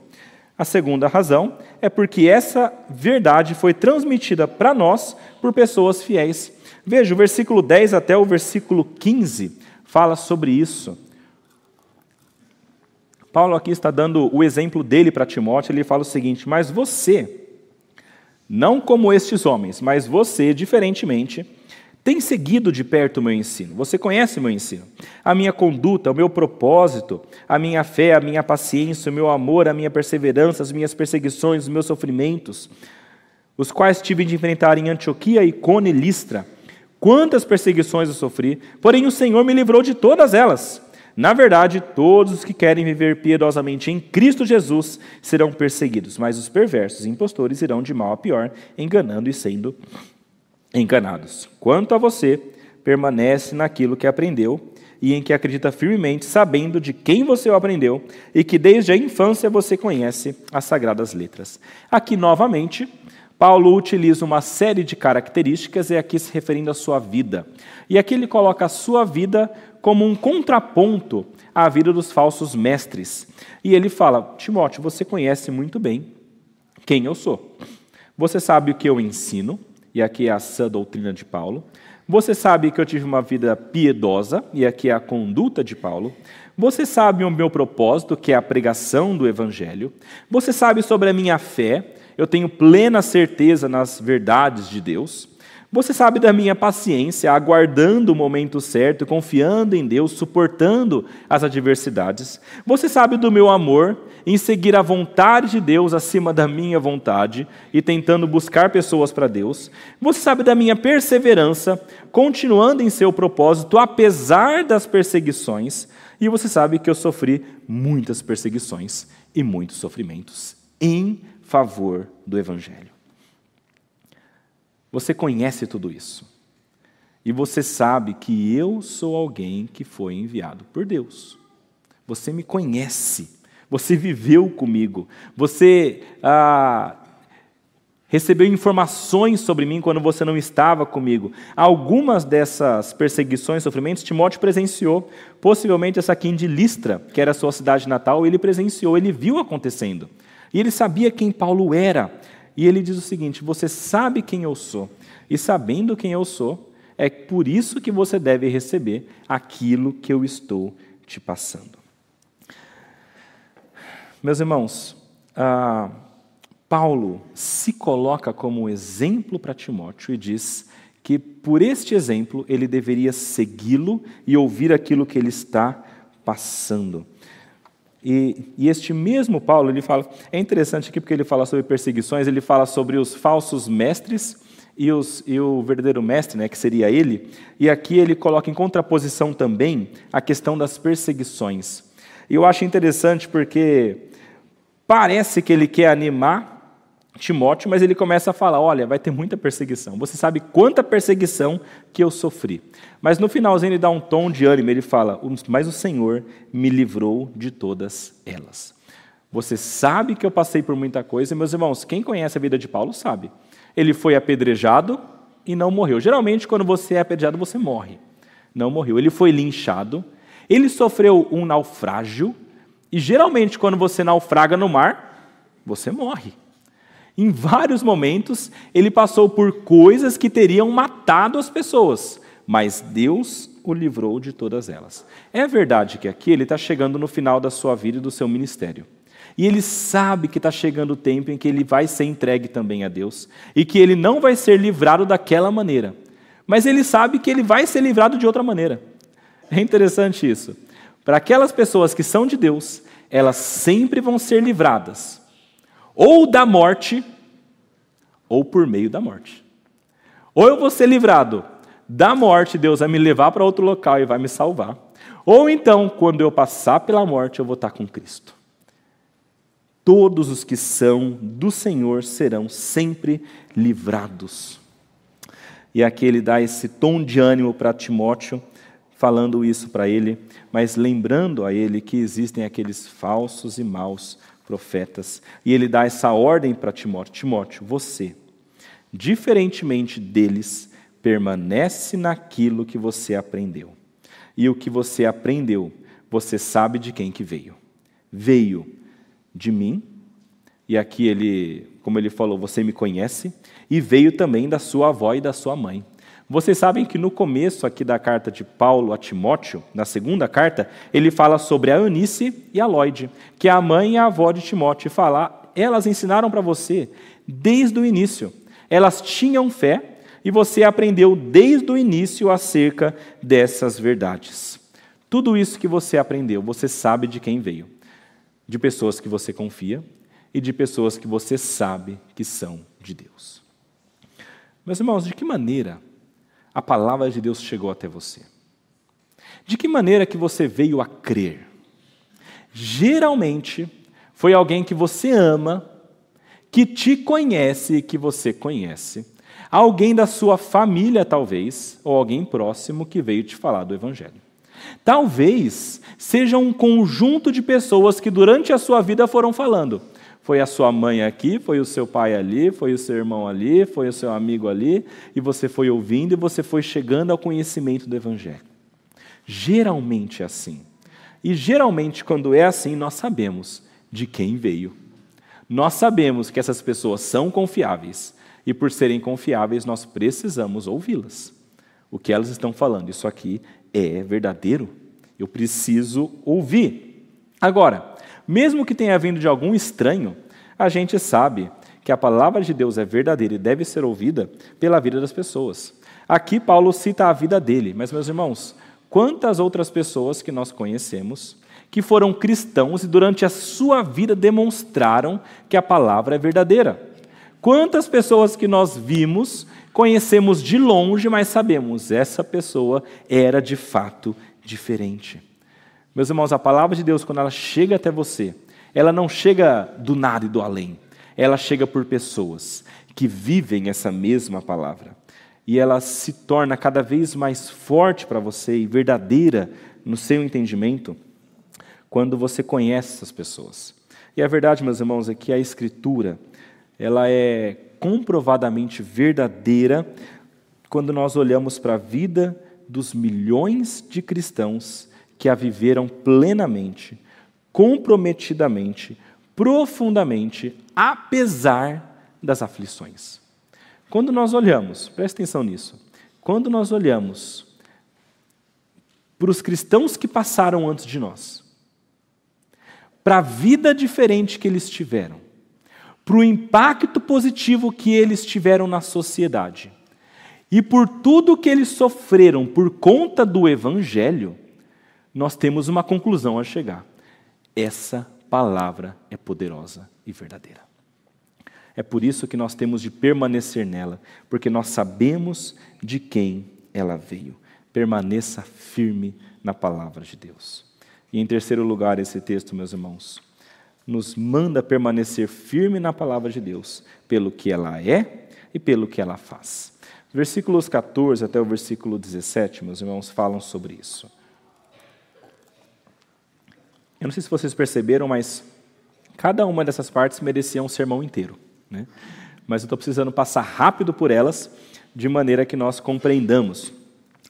A segunda razão é porque essa verdade foi transmitida para nós por pessoas fiéis. Veja, o versículo 10 até o versículo 15 fala sobre isso. Paulo aqui está dando o exemplo dele para Timóteo, ele fala o seguinte: Mas você, não como estes homens, mas você, diferentemente, tem seguido de perto o meu ensino. Você conhece meu ensino. A minha conduta, o meu propósito, a minha fé, a minha paciência, o meu amor, a minha perseverança, as minhas perseguições, os meus sofrimentos, os quais tive de enfrentar em Antioquia, e Listra. Quantas perseguições eu sofri, porém o Senhor me livrou de todas elas. Na verdade, todos os que querem viver piedosamente em Cristo Jesus serão perseguidos, mas os perversos e impostores irão de mal a pior, enganando e sendo enganados. Quanto a você, permanece naquilo que aprendeu e em que acredita firmemente, sabendo de quem você o aprendeu e que desde a infância você conhece as sagradas letras. Aqui novamente, Paulo utiliza uma série de características, e aqui se referindo à sua vida. E aqui ele coloca a sua vida como um contraponto à vida dos falsos mestres. E ele fala: Timóteo, você conhece muito bem quem eu sou. Você sabe o que eu ensino, e aqui é a sã doutrina de Paulo. Você sabe que eu tive uma vida piedosa, e aqui é a conduta de Paulo. Você sabe o meu propósito, que é a pregação do Evangelho. Você sabe sobre a minha fé, eu tenho plena certeza nas verdades de Deus. Você sabe da minha paciência, aguardando o momento certo, confiando em Deus, suportando as adversidades. Você sabe do meu amor em seguir a vontade de Deus acima da minha vontade e tentando buscar pessoas para Deus. Você sabe da minha perseverança, continuando em seu propósito apesar das perseguições. E você sabe que eu sofri muitas perseguições e muitos sofrimentos em favor do Evangelho. Você conhece tudo isso. E você sabe que eu sou alguém que foi enviado por Deus. Você me conhece. Você viveu comigo. Você ah, recebeu informações sobre mim quando você não estava comigo. Algumas dessas perseguições, sofrimentos, Timóteo presenciou. Possivelmente essa aqui de Listra, que era a sua cidade natal, ele presenciou, ele viu acontecendo. E ele sabia quem Paulo era. E ele diz o seguinte: Você sabe quem eu sou, e sabendo quem eu sou, é por isso que você deve receber aquilo que eu estou te passando. Meus irmãos, ah, Paulo se coloca como exemplo para Timóteo e diz que por este exemplo ele deveria segui-lo e ouvir aquilo que ele está passando. E, e, este mesmo Paulo, ele fala, é interessante aqui porque ele fala sobre perseguições, ele fala sobre os falsos mestres e, os, e o verdadeiro mestre, né, que seria ele, e aqui ele coloca em contraposição também a questão das perseguições. E eu acho interessante porque parece que ele quer animar Timóteo, mas ele começa a falar: olha, vai ter muita perseguição. Você sabe quanta perseguição que eu sofri. Mas no finalzinho ele dá um tom de ânimo, ele fala: mas o Senhor me livrou de todas elas. Você sabe que eu passei por muita coisa, meus irmãos, quem conhece a vida de Paulo sabe. Ele foi apedrejado e não morreu. Geralmente, quando você é apedrejado, você morre. Não morreu. Ele foi linchado, ele sofreu um naufrágio, e geralmente, quando você naufraga no mar, você morre. Em vários momentos, ele passou por coisas que teriam matado as pessoas, mas Deus o livrou de todas elas. É verdade que aqui ele está chegando no final da sua vida e do seu ministério. E ele sabe que está chegando o tempo em que ele vai ser entregue também a Deus e que ele não vai ser livrado daquela maneira. Mas ele sabe que ele vai ser livrado de outra maneira. É interessante isso. Para aquelas pessoas que são de Deus, elas sempre vão ser livradas ou da morte, ou por meio da morte. Ou eu vou ser livrado da morte, Deus vai me levar para outro local e vai me salvar. Ou então, quando eu passar pela morte, eu vou estar com Cristo. Todos os que são do Senhor serão sempre livrados. E aqui ele dá esse tom de ânimo para Timóteo, falando isso para ele, mas lembrando a ele que existem aqueles falsos e maus profetas. E ele dá essa ordem para Timóteo: Timóteo, você, diferentemente deles, permanece naquilo que você aprendeu. E o que você aprendeu, você sabe de quem que veio. Veio de mim, E aqui ele, como ele falou, você me conhece, e veio também da sua avó e da sua mãe. Vocês sabem que no começo aqui da carta de Paulo a Timóteo, na segunda carta, ele fala sobre a Eunice e a Lloyd, que é a mãe e a avó de Timóteo, e fala, elas ensinaram para você desde o início. Elas tinham fé e você aprendeu desde o início acerca dessas verdades. Tudo isso que você aprendeu, você sabe de quem veio. De pessoas que você confia e de pessoas que você sabe que são de Deus. Meus irmãos, de que maneira a palavra de Deus chegou até você? De que maneira que você veio a crer? Geralmente foi alguém que você ama, que te conhece e que você conhece. Alguém da sua família, talvez, ou alguém próximo que veio te falar do Evangelho. Talvez seja um conjunto de pessoas que durante a sua vida foram falando. Foi a sua mãe aqui, foi o seu pai ali, foi o seu irmão ali, foi o seu amigo ali, e você foi ouvindo e você foi chegando ao conhecimento do Evangelho. Geralmente é assim. E geralmente, quando é assim, nós sabemos de quem veio. Nós sabemos que essas pessoas são confiáveis, e por serem confiáveis, nós precisamos ouvi-las. O que elas estão falando, isso aqui é verdadeiro? Eu preciso ouvir. Agora, mesmo que tenha vindo de algum estranho, a gente sabe que a palavra de Deus é verdadeira e deve ser ouvida pela vida das pessoas. Aqui Paulo cita a vida dele, mas meus irmãos, quantas outras pessoas que nós conhecemos que foram cristãos e durante a sua vida demonstraram que a palavra é verdadeira? Quantas pessoas que nós vimos, conhecemos de longe, mas sabemos essa pessoa era de fato diferente. Meus irmãos, a palavra de Deus, quando ela chega até você, ela não chega do nada e do além. Ela chega por pessoas que vivem essa mesma palavra. E ela se torna cada vez mais forte para você e verdadeira no seu entendimento quando você conhece essas pessoas. E a verdade, meus irmãos, é que a Escritura ela é comprovadamente verdadeira quando nós olhamos para a vida dos milhões de cristãos que a viveram plenamente, comprometidamente, profundamente, apesar das aflições. Quando nós olhamos, presta atenção nisso, quando nós olhamos para os cristãos que passaram antes de nós, para a vida diferente que eles tiveram, para o impacto positivo que eles tiveram na sociedade, e por tudo que eles sofreram por conta do Evangelho, nós temos uma conclusão a chegar. Essa palavra é poderosa e verdadeira. É por isso que nós temos de permanecer nela, porque nós sabemos de quem ela veio. Permaneça firme na palavra de Deus. E em terceiro lugar, esse texto, meus irmãos, nos manda permanecer firme na palavra de Deus, pelo que ela é e pelo que ela faz. Versículos 14 até o versículo 17, meus irmãos, falam sobre isso. Eu não sei se vocês perceberam, mas cada uma dessas partes merecia um sermão inteiro. Né? Mas eu estou precisando passar rápido por elas, de maneira que nós compreendamos.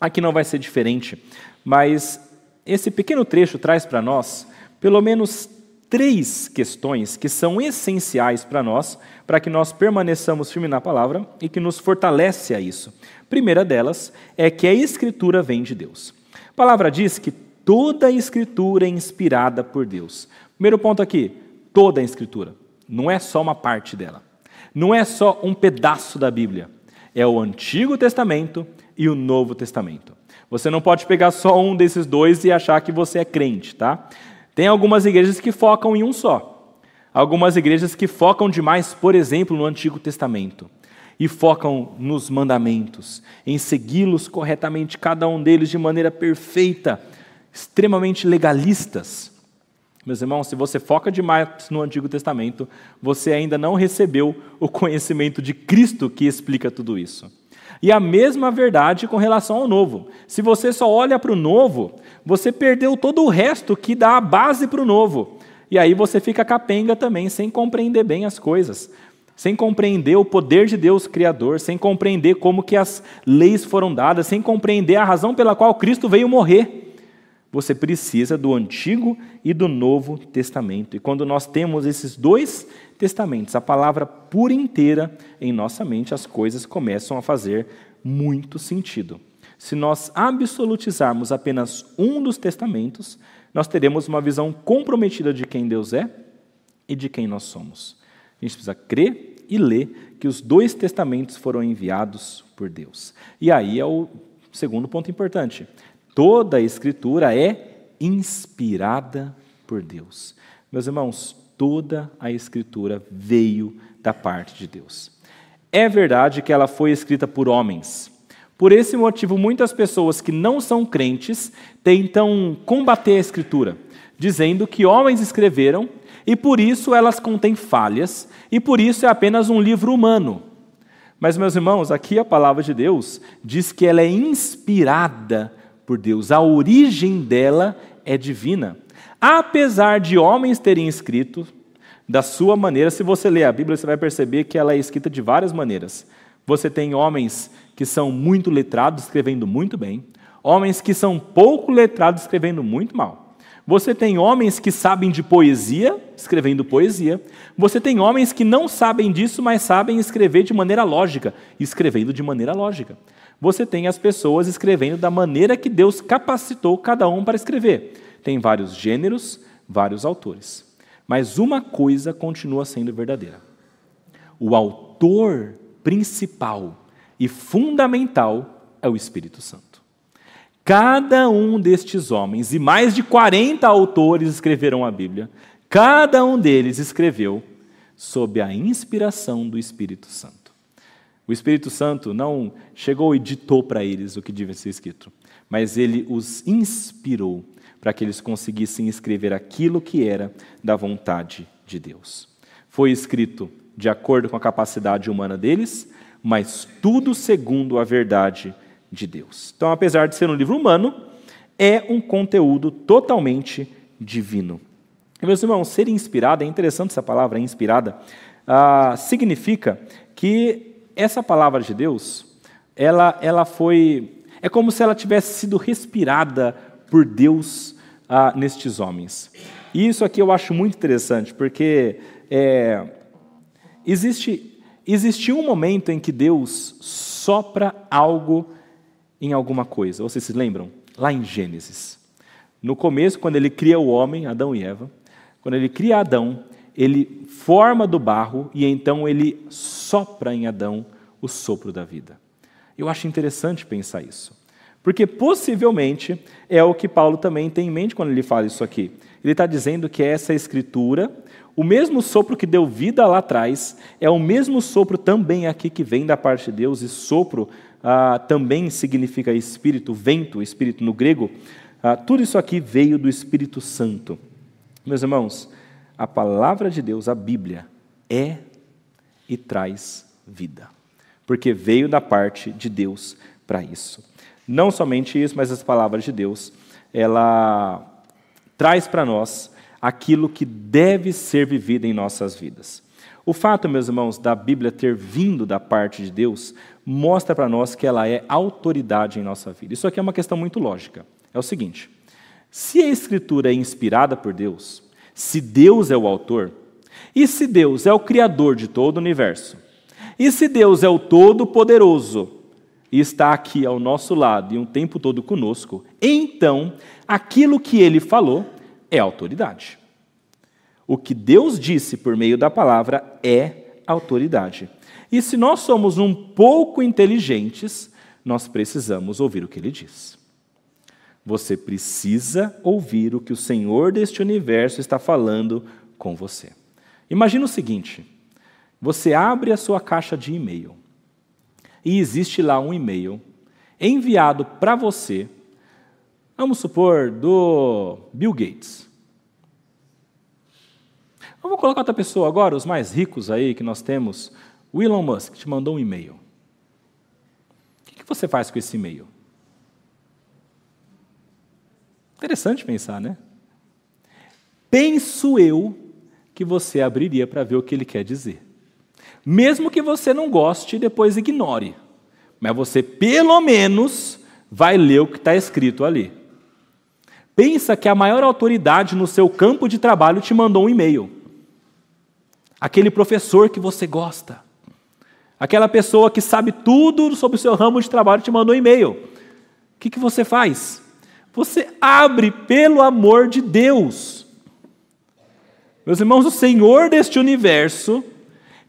Aqui não vai ser diferente, mas esse pequeno trecho traz para nós pelo menos três questões que são essenciais para nós, para que nós permaneçamos firmes na palavra e que nos fortalece a isso. Primeira delas é que a Escritura vem de Deus. A palavra diz que Toda a Escritura é inspirada por Deus. Primeiro ponto aqui: toda a Escritura. Não é só uma parte dela. Não é só um pedaço da Bíblia. É o Antigo Testamento e o Novo Testamento. Você não pode pegar só um desses dois e achar que você é crente, tá? Tem algumas igrejas que focam em um só. Algumas igrejas que focam demais, por exemplo, no Antigo Testamento e focam nos mandamentos, em segui-los corretamente, cada um deles de maneira perfeita, extremamente legalistas. Meus irmãos, se você foca demais no Antigo Testamento, você ainda não recebeu o conhecimento de Cristo que explica tudo isso. E a mesma verdade com relação ao Novo. Se você só olha para o Novo, você perdeu todo o resto que dá a base para o Novo. E aí você fica capenga também, sem compreender bem as coisas, sem compreender o poder de Deus Criador, sem compreender como que as leis foram dadas, sem compreender a razão pela qual Cristo veio morrer. Você precisa do Antigo e do Novo Testamento. E quando nós temos esses dois testamentos, a palavra por inteira em nossa mente, as coisas começam a fazer muito sentido. Se nós absolutizarmos apenas um dos testamentos, nós teremos uma visão comprometida de quem Deus é e de quem nós somos. A gente precisa crer e ler que os dois testamentos foram enviados por Deus. E aí é o segundo ponto importante. Toda a Escritura é inspirada por Deus. Meus irmãos, toda a Escritura veio da parte de Deus. É verdade que ela foi escrita por homens, por esse motivo, muitas pessoas que não são crentes tentam combater a Escritura, dizendo que homens escreveram e por isso elas contêm falhas e por isso é apenas um livro humano. Mas, meus irmãos, aqui a palavra de Deus diz que ela é inspirada por Deus, a origem dela é divina. Apesar de homens terem escrito da sua maneira, se você ler a Bíblia, você vai perceber que ela é escrita de várias maneiras. Você tem homens que são muito letrados, escrevendo muito bem, homens que são pouco letrados, escrevendo muito mal. Você tem homens que sabem de poesia, escrevendo poesia. Você tem homens que não sabem disso, mas sabem escrever de maneira lógica, escrevendo de maneira lógica. Você tem as pessoas escrevendo da maneira que Deus capacitou cada um para escrever. Tem vários gêneros, vários autores. Mas uma coisa continua sendo verdadeira: o autor principal e fundamental é o Espírito Santo. Cada um destes homens, e mais de 40 autores escreveram a Bíblia, cada um deles escreveu sob a inspiração do Espírito Santo. O Espírito Santo não chegou e ditou para eles o que devia ser escrito, mas ele os inspirou para que eles conseguissem escrever aquilo que era da vontade de Deus. Foi escrito de acordo com a capacidade humana deles, mas tudo segundo a verdade de Deus. Então, apesar de ser um livro humano, é um conteúdo totalmente divino. E, meus irmãos, ser inspirado, é interessante essa palavra, inspirada, ah, significa que essa palavra de Deus, ela, ela foi. É como se ela tivesse sido respirada por Deus ah, nestes homens. E isso aqui eu acho muito interessante, porque é, existe existiu um momento em que Deus sopra algo em alguma coisa. Vocês se lembram? Lá em Gênesis. No começo, quando ele cria o homem, Adão e Eva, quando ele cria Adão, ele forma do barro e então ele sopra em Adão o sopro da vida. Eu acho interessante pensar isso. Porque possivelmente é o que Paulo também tem em mente quando ele fala isso aqui. Ele está dizendo que essa escritura o mesmo sopro que deu vida lá atrás é o mesmo sopro também aqui que vem da parte de Deus, e sopro ah, também significa espírito, vento, espírito no grego. Ah, tudo isso aqui veio do Espírito Santo. Meus irmãos, a palavra de Deus, a Bíblia, é e traz vida, porque veio da parte de Deus para isso. Não somente isso, mas as palavras de Deus, ela traz para nós aquilo que deve ser vivido em nossas vidas. O fato, meus irmãos, da Bíblia ter vindo da parte de Deus mostra para nós que ela é autoridade em nossa vida. Isso aqui é uma questão muito lógica. É o seguinte: se a Escritura é inspirada por Deus, se Deus é o autor, e se Deus é o criador de todo o universo, e se Deus é o todo-poderoso e está aqui ao nosso lado e um tempo todo conosco, então aquilo que ele falou é autoridade. O que Deus disse por meio da palavra é autoridade. E se nós somos um pouco inteligentes, nós precisamos ouvir o que ele diz. Você precisa ouvir o que o Senhor deste universo está falando com você. Imagina o seguinte: você abre a sua caixa de e-mail e existe lá um e-mail enviado para você Vamos supor, do Bill Gates. Vamos colocar outra pessoa agora, os mais ricos aí que nós temos. O Elon Musk te mandou um e-mail. O que você faz com esse e-mail? Interessante pensar, né? Penso eu que você abriria para ver o que ele quer dizer. Mesmo que você não goste, depois ignore. Mas você, pelo menos, vai ler o que está escrito ali. Pensa que a maior autoridade no seu campo de trabalho te mandou um e-mail. Aquele professor que você gosta. Aquela pessoa que sabe tudo sobre o seu ramo de trabalho te mandou um e-mail. O que, que você faz? Você abre pelo amor de Deus. Meus irmãos, o Senhor deste universo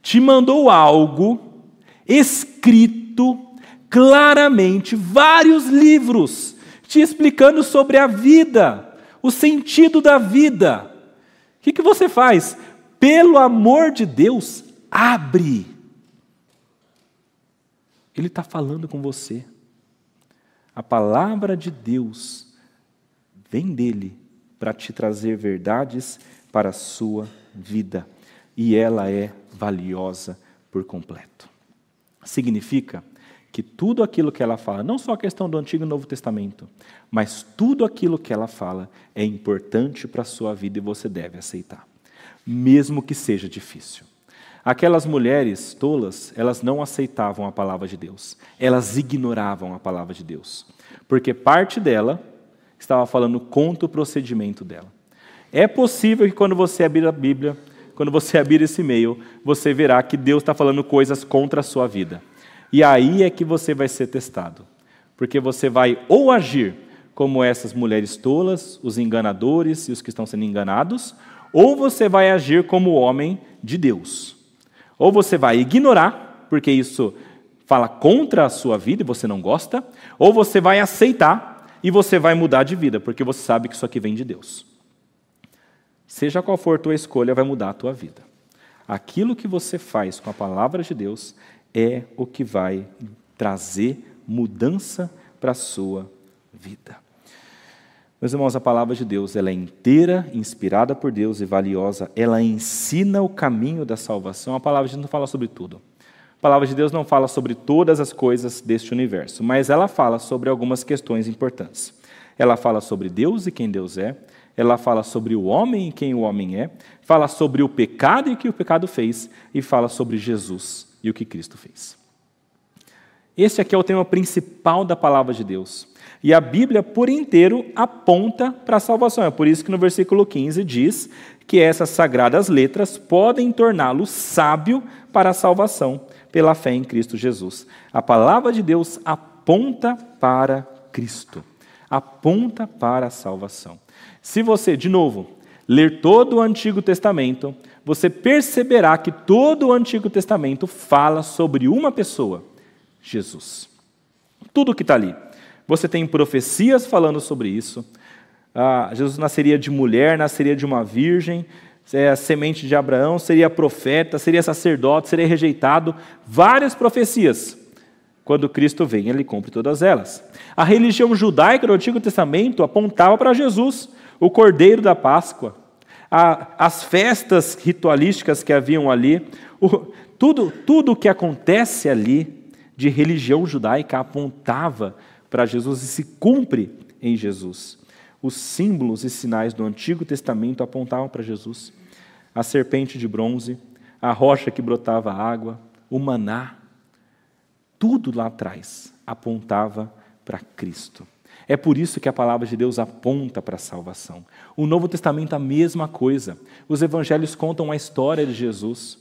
te mandou algo escrito claramente, vários livros, te explicando sobre a vida, o sentido da vida. O que, que você faz? Pelo amor de Deus, abre. Ele está falando com você. A palavra de Deus vem dele para te trazer verdades para a sua vida. E ela é valiosa por completo. Significa que tudo aquilo que ela fala, não só a questão do Antigo e Novo Testamento, mas tudo aquilo que ela fala é importante para a sua vida e você deve aceitar, mesmo que seja difícil. Aquelas mulheres tolas, elas não aceitavam a palavra de Deus, elas ignoravam a palavra de Deus, porque parte dela estava falando contra o procedimento dela. É possível que quando você abrir a Bíblia, quando você abrir esse e-mail, você verá que Deus está falando coisas contra a sua vida. E aí é que você vai ser testado. Porque você vai ou agir como essas mulheres tolas, os enganadores e os que estão sendo enganados, ou você vai agir como homem de Deus. Ou você vai ignorar, porque isso fala contra a sua vida e você não gosta, ou você vai aceitar e você vai mudar de vida, porque você sabe que isso aqui vem de Deus. Seja qual for tua escolha, vai mudar a tua vida. Aquilo que você faz com a palavra de Deus é o que vai trazer mudança para a sua vida. Meus irmãos, a palavra de Deus ela é inteira, inspirada por Deus e valiosa. Ela ensina o caminho da salvação. A palavra de Deus não fala sobre tudo. A palavra de Deus não fala sobre todas as coisas deste universo, mas ela fala sobre algumas questões importantes. Ela fala sobre Deus e quem Deus é ela fala sobre o homem e quem o homem é, fala sobre o pecado e o que o pecado fez, e fala sobre Jesus e o que Cristo fez. Esse aqui é o tema principal da palavra de Deus. E a Bíblia, por inteiro, aponta para a salvação. É por isso que no versículo 15 diz que essas sagradas letras podem torná-lo sábio para a salvação pela fé em Cristo Jesus. A palavra de Deus aponta para Cristo, aponta para a salvação. Se você, de novo, ler todo o Antigo Testamento, você perceberá que todo o Antigo Testamento fala sobre uma pessoa, Jesus. Tudo que está ali. Você tem profecias falando sobre isso. Ah, Jesus nasceria de mulher, nasceria de uma virgem, é semente de Abraão, seria profeta, seria sacerdote, seria rejeitado. Várias profecias. Quando Cristo vem, ele cumpre todas elas. A religião judaica do Antigo Testamento apontava para Jesus o cordeiro da Páscoa, a, as festas ritualísticas que haviam ali, o, tudo, tudo o que acontece ali de religião judaica apontava para Jesus e se cumpre em Jesus. Os símbolos e sinais do Antigo Testamento apontavam para Jesus. A serpente de bronze, a rocha que brotava água, o maná, tudo lá atrás apontava para Cristo. É por isso que a palavra de Deus aponta para a salvação. O Novo Testamento, a mesma coisa. Os evangelhos contam a história de Jesus.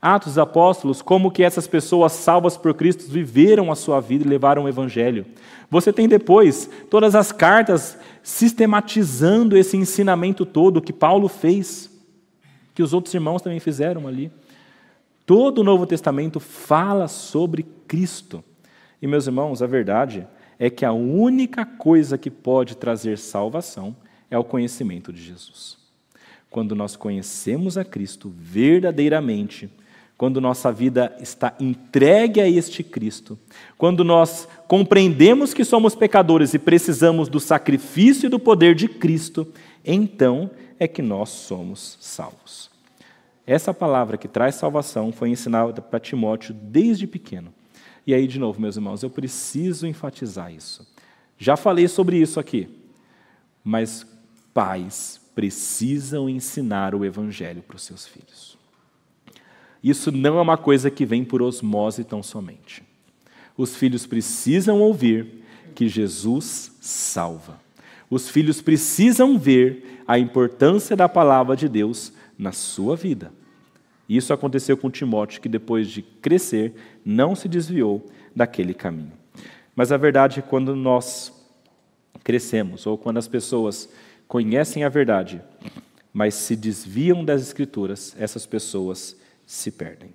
Atos dos Apóstolos, como que essas pessoas salvas por Cristo viveram a sua vida e levaram o evangelho. Você tem depois todas as cartas sistematizando esse ensinamento todo que Paulo fez, que os outros irmãos também fizeram ali. Todo o Novo Testamento fala sobre Cristo. E meus irmãos, a verdade é que a única coisa que pode trazer salvação é o conhecimento de Jesus. Quando nós conhecemos a Cristo verdadeiramente, quando nossa vida está entregue a este Cristo, quando nós compreendemos que somos pecadores e precisamos do sacrifício e do poder de Cristo, então é que nós somos salvos. Essa palavra que traz salvação foi ensinada para Timóteo desde pequeno. E aí, de novo, meus irmãos, eu preciso enfatizar isso. Já falei sobre isso aqui, mas pais precisam ensinar o Evangelho para os seus filhos. Isso não é uma coisa que vem por osmose tão somente. Os filhos precisam ouvir que Jesus salva. Os filhos precisam ver a importância da palavra de Deus na sua vida. Isso aconteceu com Timóteo, que depois de crescer, não se desviou daquele caminho. Mas a verdade é quando nós crescemos, ou quando as pessoas conhecem a verdade, mas se desviam das Escrituras, essas pessoas se perdem.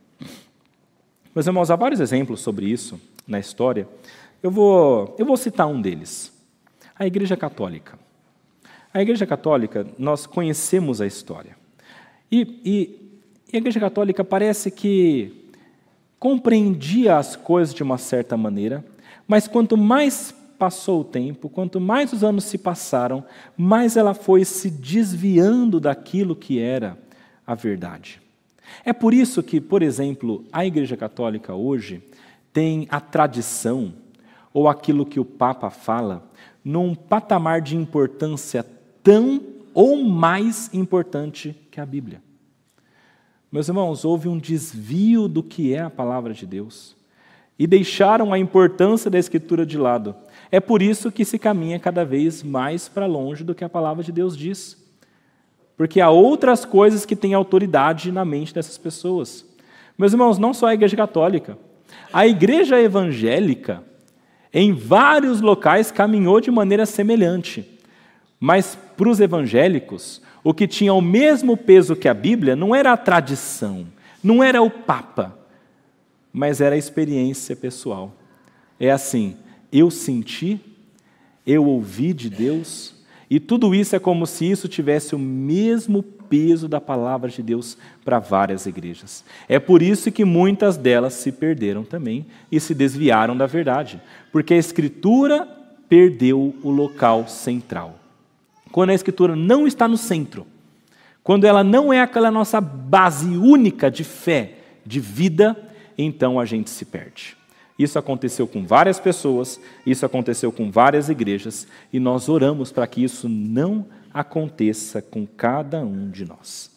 Meus irmãos, há vários exemplos sobre isso na história. Eu vou, eu vou citar um deles. A Igreja Católica. A Igreja Católica, nós conhecemos a história. E, e, a Igreja Católica parece que compreendia as coisas de uma certa maneira, mas quanto mais passou o tempo, quanto mais os anos se passaram, mais ela foi se desviando daquilo que era a verdade. É por isso que, por exemplo, a Igreja Católica hoje tem a tradição, ou aquilo que o Papa fala, num patamar de importância tão ou mais importante que a Bíblia. Meus irmãos, houve um desvio do que é a palavra de Deus e deixaram a importância da Escritura de lado. É por isso que se caminha cada vez mais para longe do que a palavra de Deus diz. Porque há outras coisas que têm autoridade na mente dessas pessoas. Meus irmãos, não só a Igreja Católica, a Igreja Evangélica, em vários locais, caminhou de maneira semelhante. Mas para os evangélicos, o que tinha o mesmo peso que a Bíblia não era a tradição, não era o Papa, mas era a experiência pessoal. É assim, eu senti, eu ouvi de Deus, e tudo isso é como se isso tivesse o mesmo peso da palavra de Deus para várias igrejas. É por isso que muitas delas se perderam também e se desviaram da verdade, porque a Escritura perdeu o local central. Quando a Escritura não está no centro, quando ela não é aquela nossa base única de fé, de vida, então a gente se perde. Isso aconteceu com várias pessoas, isso aconteceu com várias igrejas, e nós oramos para que isso não aconteça com cada um de nós.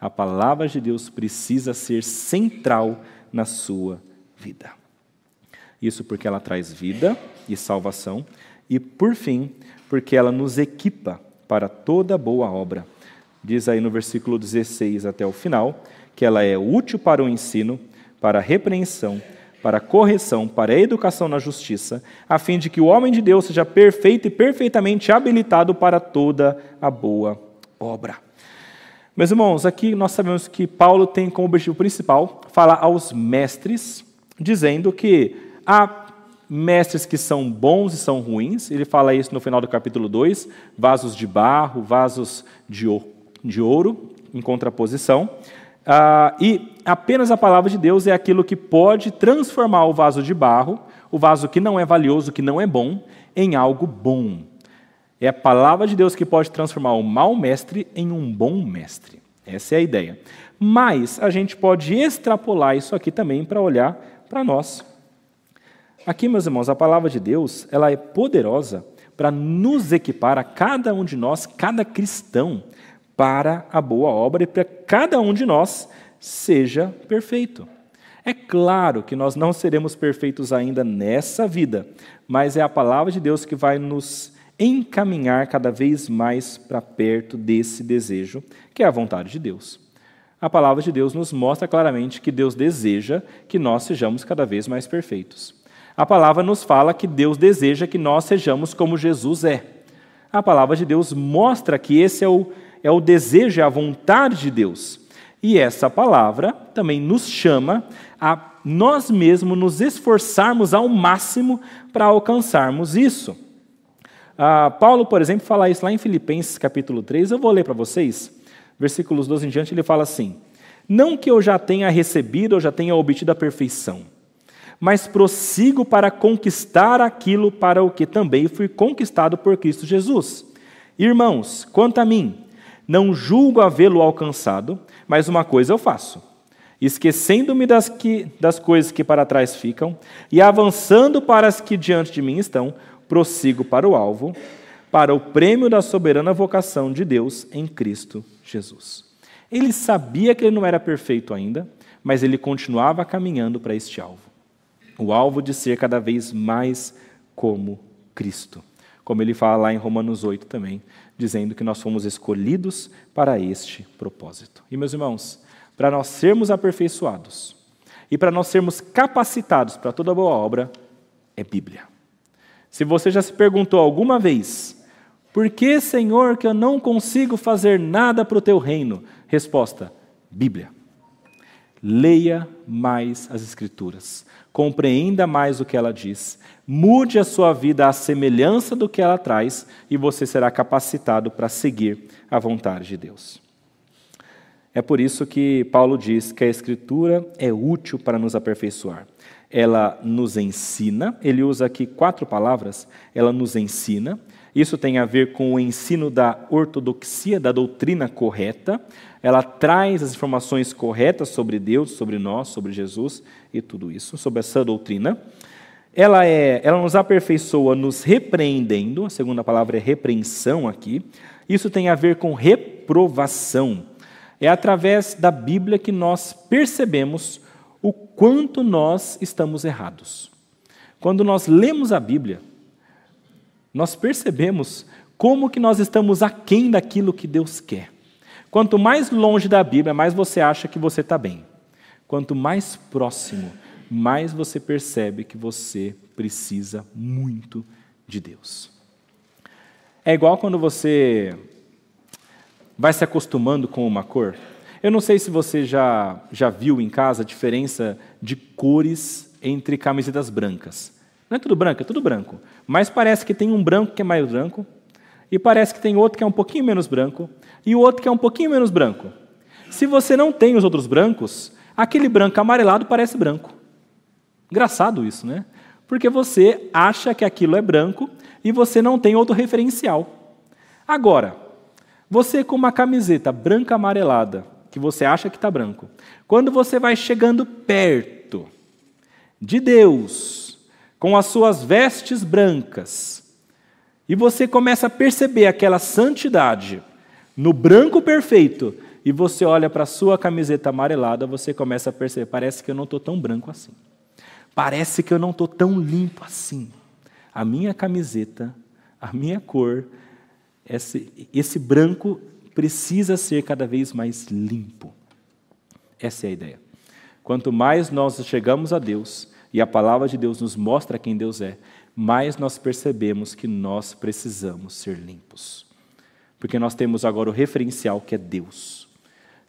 A palavra de Deus precisa ser central na sua vida. Isso porque ela traz vida e salvação, e por fim, porque ela nos equipa para toda boa obra. Diz aí no versículo 16 até o final que ela é útil para o ensino, para a repreensão, para a correção, para a educação na justiça, a fim de que o homem de Deus seja perfeito e perfeitamente habilitado para toda a boa obra. Meus irmãos, aqui nós sabemos que Paulo tem como objetivo principal falar aos mestres, dizendo que há mestres que são bons e são ruins. Ele fala isso no final do capítulo 2, vasos de barro, vasos de ouro, em contraposição. Ah, e apenas a palavra de Deus é aquilo que pode transformar o vaso de barro, o vaso que não é valioso, que não é bom, em algo bom. É a palavra de Deus que pode transformar o mau mestre em um bom mestre. Essa é a ideia. Mas a gente pode extrapolar isso aqui também para olhar para nós. Aqui, meus irmãos, a palavra de Deus ela é poderosa para nos equipar a cada um de nós, cada cristão, para a boa obra e para cada um de nós seja perfeito. É claro que nós não seremos perfeitos ainda nessa vida, mas é a palavra de Deus que vai nos encaminhar cada vez mais para perto desse desejo, que é a vontade de Deus. A palavra de Deus nos mostra claramente que Deus deseja que nós sejamos cada vez mais perfeitos. A palavra nos fala que Deus deseja que nós sejamos como Jesus é. A palavra de Deus mostra que esse é o é o desejo, é a vontade de Deus. E essa palavra também nos chama a nós mesmos nos esforçarmos ao máximo para alcançarmos isso. Ah, Paulo, por exemplo, fala isso lá em Filipenses capítulo 3, eu vou ler para vocês, versículos 12 em diante, ele fala assim: Não que eu já tenha recebido ou já tenha obtido a perfeição, mas prossigo para conquistar aquilo para o que também fui conquistado por Cristo Jesus. Irmãos, quanto a mim, não julgo havê-lo alcançado, mas uma coisa eu faço: esquecendo-me das, das coisas que para trás ficam e avançando para as que diante de mim estão, prossigo para o alvo, para o prêmio da soberana vocação de Deus em Cristo Jesus. Ele sabia que ele não era perfeito ainda, mas ele continuava caminhando para este alvo o alvo de ser cada vez mais como Cristo. como ele fala lá em Romanos 8 também, dizendo que nós fomos escolhidos para este propósito. E, meus irmãos, para nós sermos aperfeiçoados e para nós sermos capacitados para toda boa obra, é Bíblia. Se você já se perguntou alguma vez, por que, Senhor, que eu não consigo fazer nada para o teu reino? Resposta: Bíblia. Leia mais as Escrituras, compreenda mais o que ela diz, mude a sua vida à semelhança do que ela traz e você será capacitado para seguir a vontade de Deus. É por isso que Paulo diz que a Escritura é útil para nos aperfeiçoar. Ela nos ensina, ele usa aqui quatro palavras, ela nos ensina, isso tem a ver com o ensino da ortodoxia, da doutrina correta. Ela traz as informações corretas sobre Deus, sobre nós, sobre Jesus e tudo isso, sobre essa doutrina. Ela, é, ela nos aperfeiçoa nos repreendendo, a segunda palavra é repreensão aqui. Isso tem a ver com reprovação. É através da Bíblia que nós percebemos o quanto nós estamos errados. Quando nós lemos a Bíblia, nós percebemos como que nós estamos aquém daquilo que Deus quer. Quanto mais longe da Bíblia, mais você acha que você está bem. Quanto mais próximo, mais você percebe que você precisa muito de Deus. É igual quando você vai se acostumando com uma cor. Eu não sei se você já, já viu em casa a diferença de cores entre camisetas brancas. Não é tudo branco, é tudo branco. Mas parece que tem um branco que é mais branco, e parece que tem outro que é um pouquinho menos branco, e o outro que é um pouquinho menos branco. Se você não tem os outros brancos, aquele branco amarelado parece branco. Engraçado isso, né? Porque você acha que aquilo é branco e você não tem outro referencial. Agora, você com uma camiseta branca amarelada, que você acha que está branco, quando você vai chegando perto de Deus, com as suas vestes brancas, e você começa a perceber aquela santidade no branco perfeito, e você olha para a sua camiseta amarelada, você começa a perceber: parece que eu não estou tão branco assim. Parece que eu não estou tão limpo assim. A minha camiseta, a minha cor, esse, esse branco precisa ser cada vez mais limpo. Essa é a ideia. Quanto mais nós chegamos a Deus, e a palavra de Deus nos mostra quem Deus é, mais nós percebemos que nós precisamos ser limpos. Porque nós temos agora o referencial que é Deus.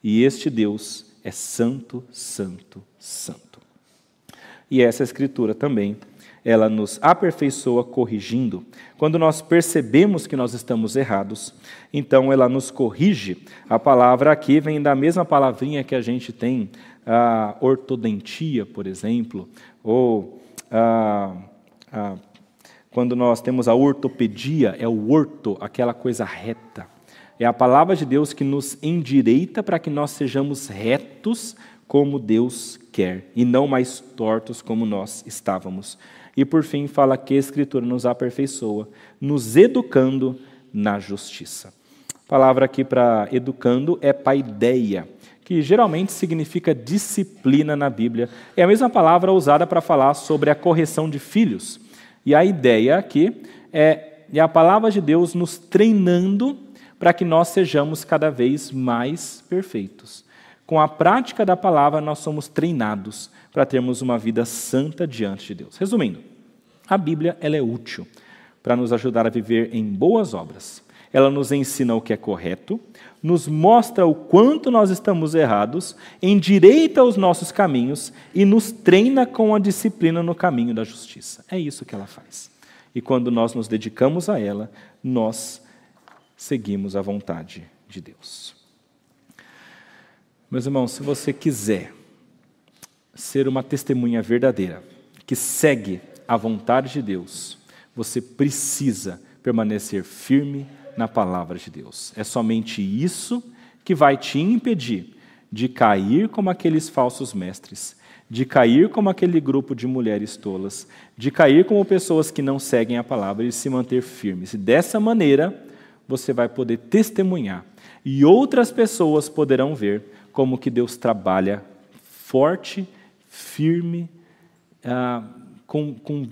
E este Deus é santo, santo, santo. E essa escritura também, ela nos aperfeiçoa corrigindo. Quando nós percebemos que nós estamos errados, então ela nos corrige. A palavra aqui vem da mesma palavrinha que a gente tem a ortodentia, por exemplo, ou ah, ah, quando nós temos a ortopedia, é o orto, aquela coisa reta. É a palavra de Deus que nos endireita para que nós sejamos retos como Deus quer e não mais tortos como nós estávamos. E por fim, fala que a Escritura nos aperfeiçoa, nos educando na justiça. A palavra aqui para educando é paideia que geralmente significa disciplina na Bíblia. É a mesma palavra usada para falar sobre a correção de filhos. E a ideia aqui é, é a palavra de Deus nos treinando para que nós sejamos cada vez mais perfeitos. Com a prática da palavra, nós somos treinados para termos uma vida santa diante de Deus. Resumindo, a Bíblia ela é útil para nos ajudar a viver em boas obras. Ela nos ensina o que é correto, nos mostra o quanto nós estamos errados, endireita os nossos caminhos e nos treina com a disciplina no caminho da justiça. É isso que ela faz. E quando nós nos dedicamos a ela, nós seguimos a vontade de Deus. Meus irmãos, se você quiser ser uma testemunha verdadeira, que segue a vontade de Deus, você precisa permanecer firme na palavra de Deus. É somente isso que vai te impedir de cair como aqueles falsos mestres, de cair como aquele grupo de mulheres tolas, de cair como pessoas que não seguem a palavra e se manter firmes. E dessa maneira, você vai poder testemunhar e outras pessoas poderão ver como que Deus trabalha forte, firme, ah, com, com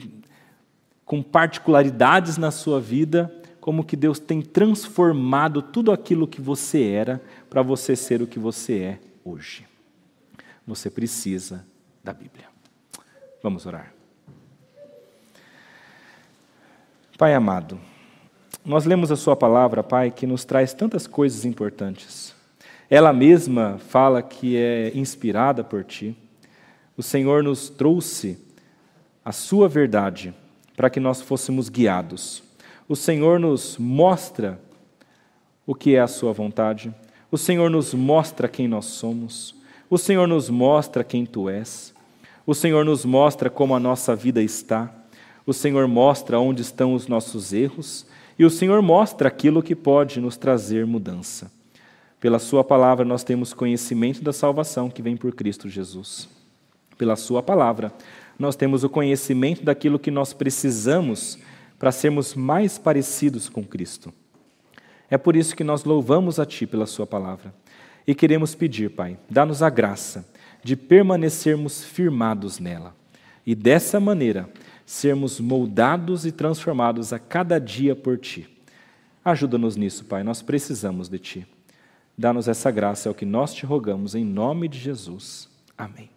com particularidades na sua vida, como que Deus tem transformado tudo aquilo que você era para você ser o que você é hoje. Você precisa da Bíblia. Vamos orar. Pai amado, nós lemos a Sua palavra, Pai, que nos traz tantas coisas importantes. Ela mesma fala que é inspirada por Ti. O Senhor nos trouxe a Sua verdade para que nós fôssemos guiados. O Senhor nos mostra o que é a Sua vontade. O Senhor nos mostra quem nós somos. O Senhor nos mostra quem Tu és. O Senhor nos mostra como a nossa vida está. O Senhor mostra onde estão os nossos erros. E o Senhor mostra aquilo que pode nos trazer mudança. Pela Sua palavra, nós temos conhecimento da salvação que vem por Cristo Jesus. Pela Sua palavra, nós temos o conhecimento daquilo que nós precisamos para sermos mais parecidos com Cristo. É por isso que nós louvamos a Ti pela Sua palavra e queremos pedir, Pai, dá-nos a graça de permanecermos firmados nela e dessa maneira sermos moldados e transformados a cada dia por Ti. Ajuda-nos nisso, Pai, nós precisamos de Ti. Dá-nos essa graça, é o que nós te rogamos, em nome de Jesus. Amém.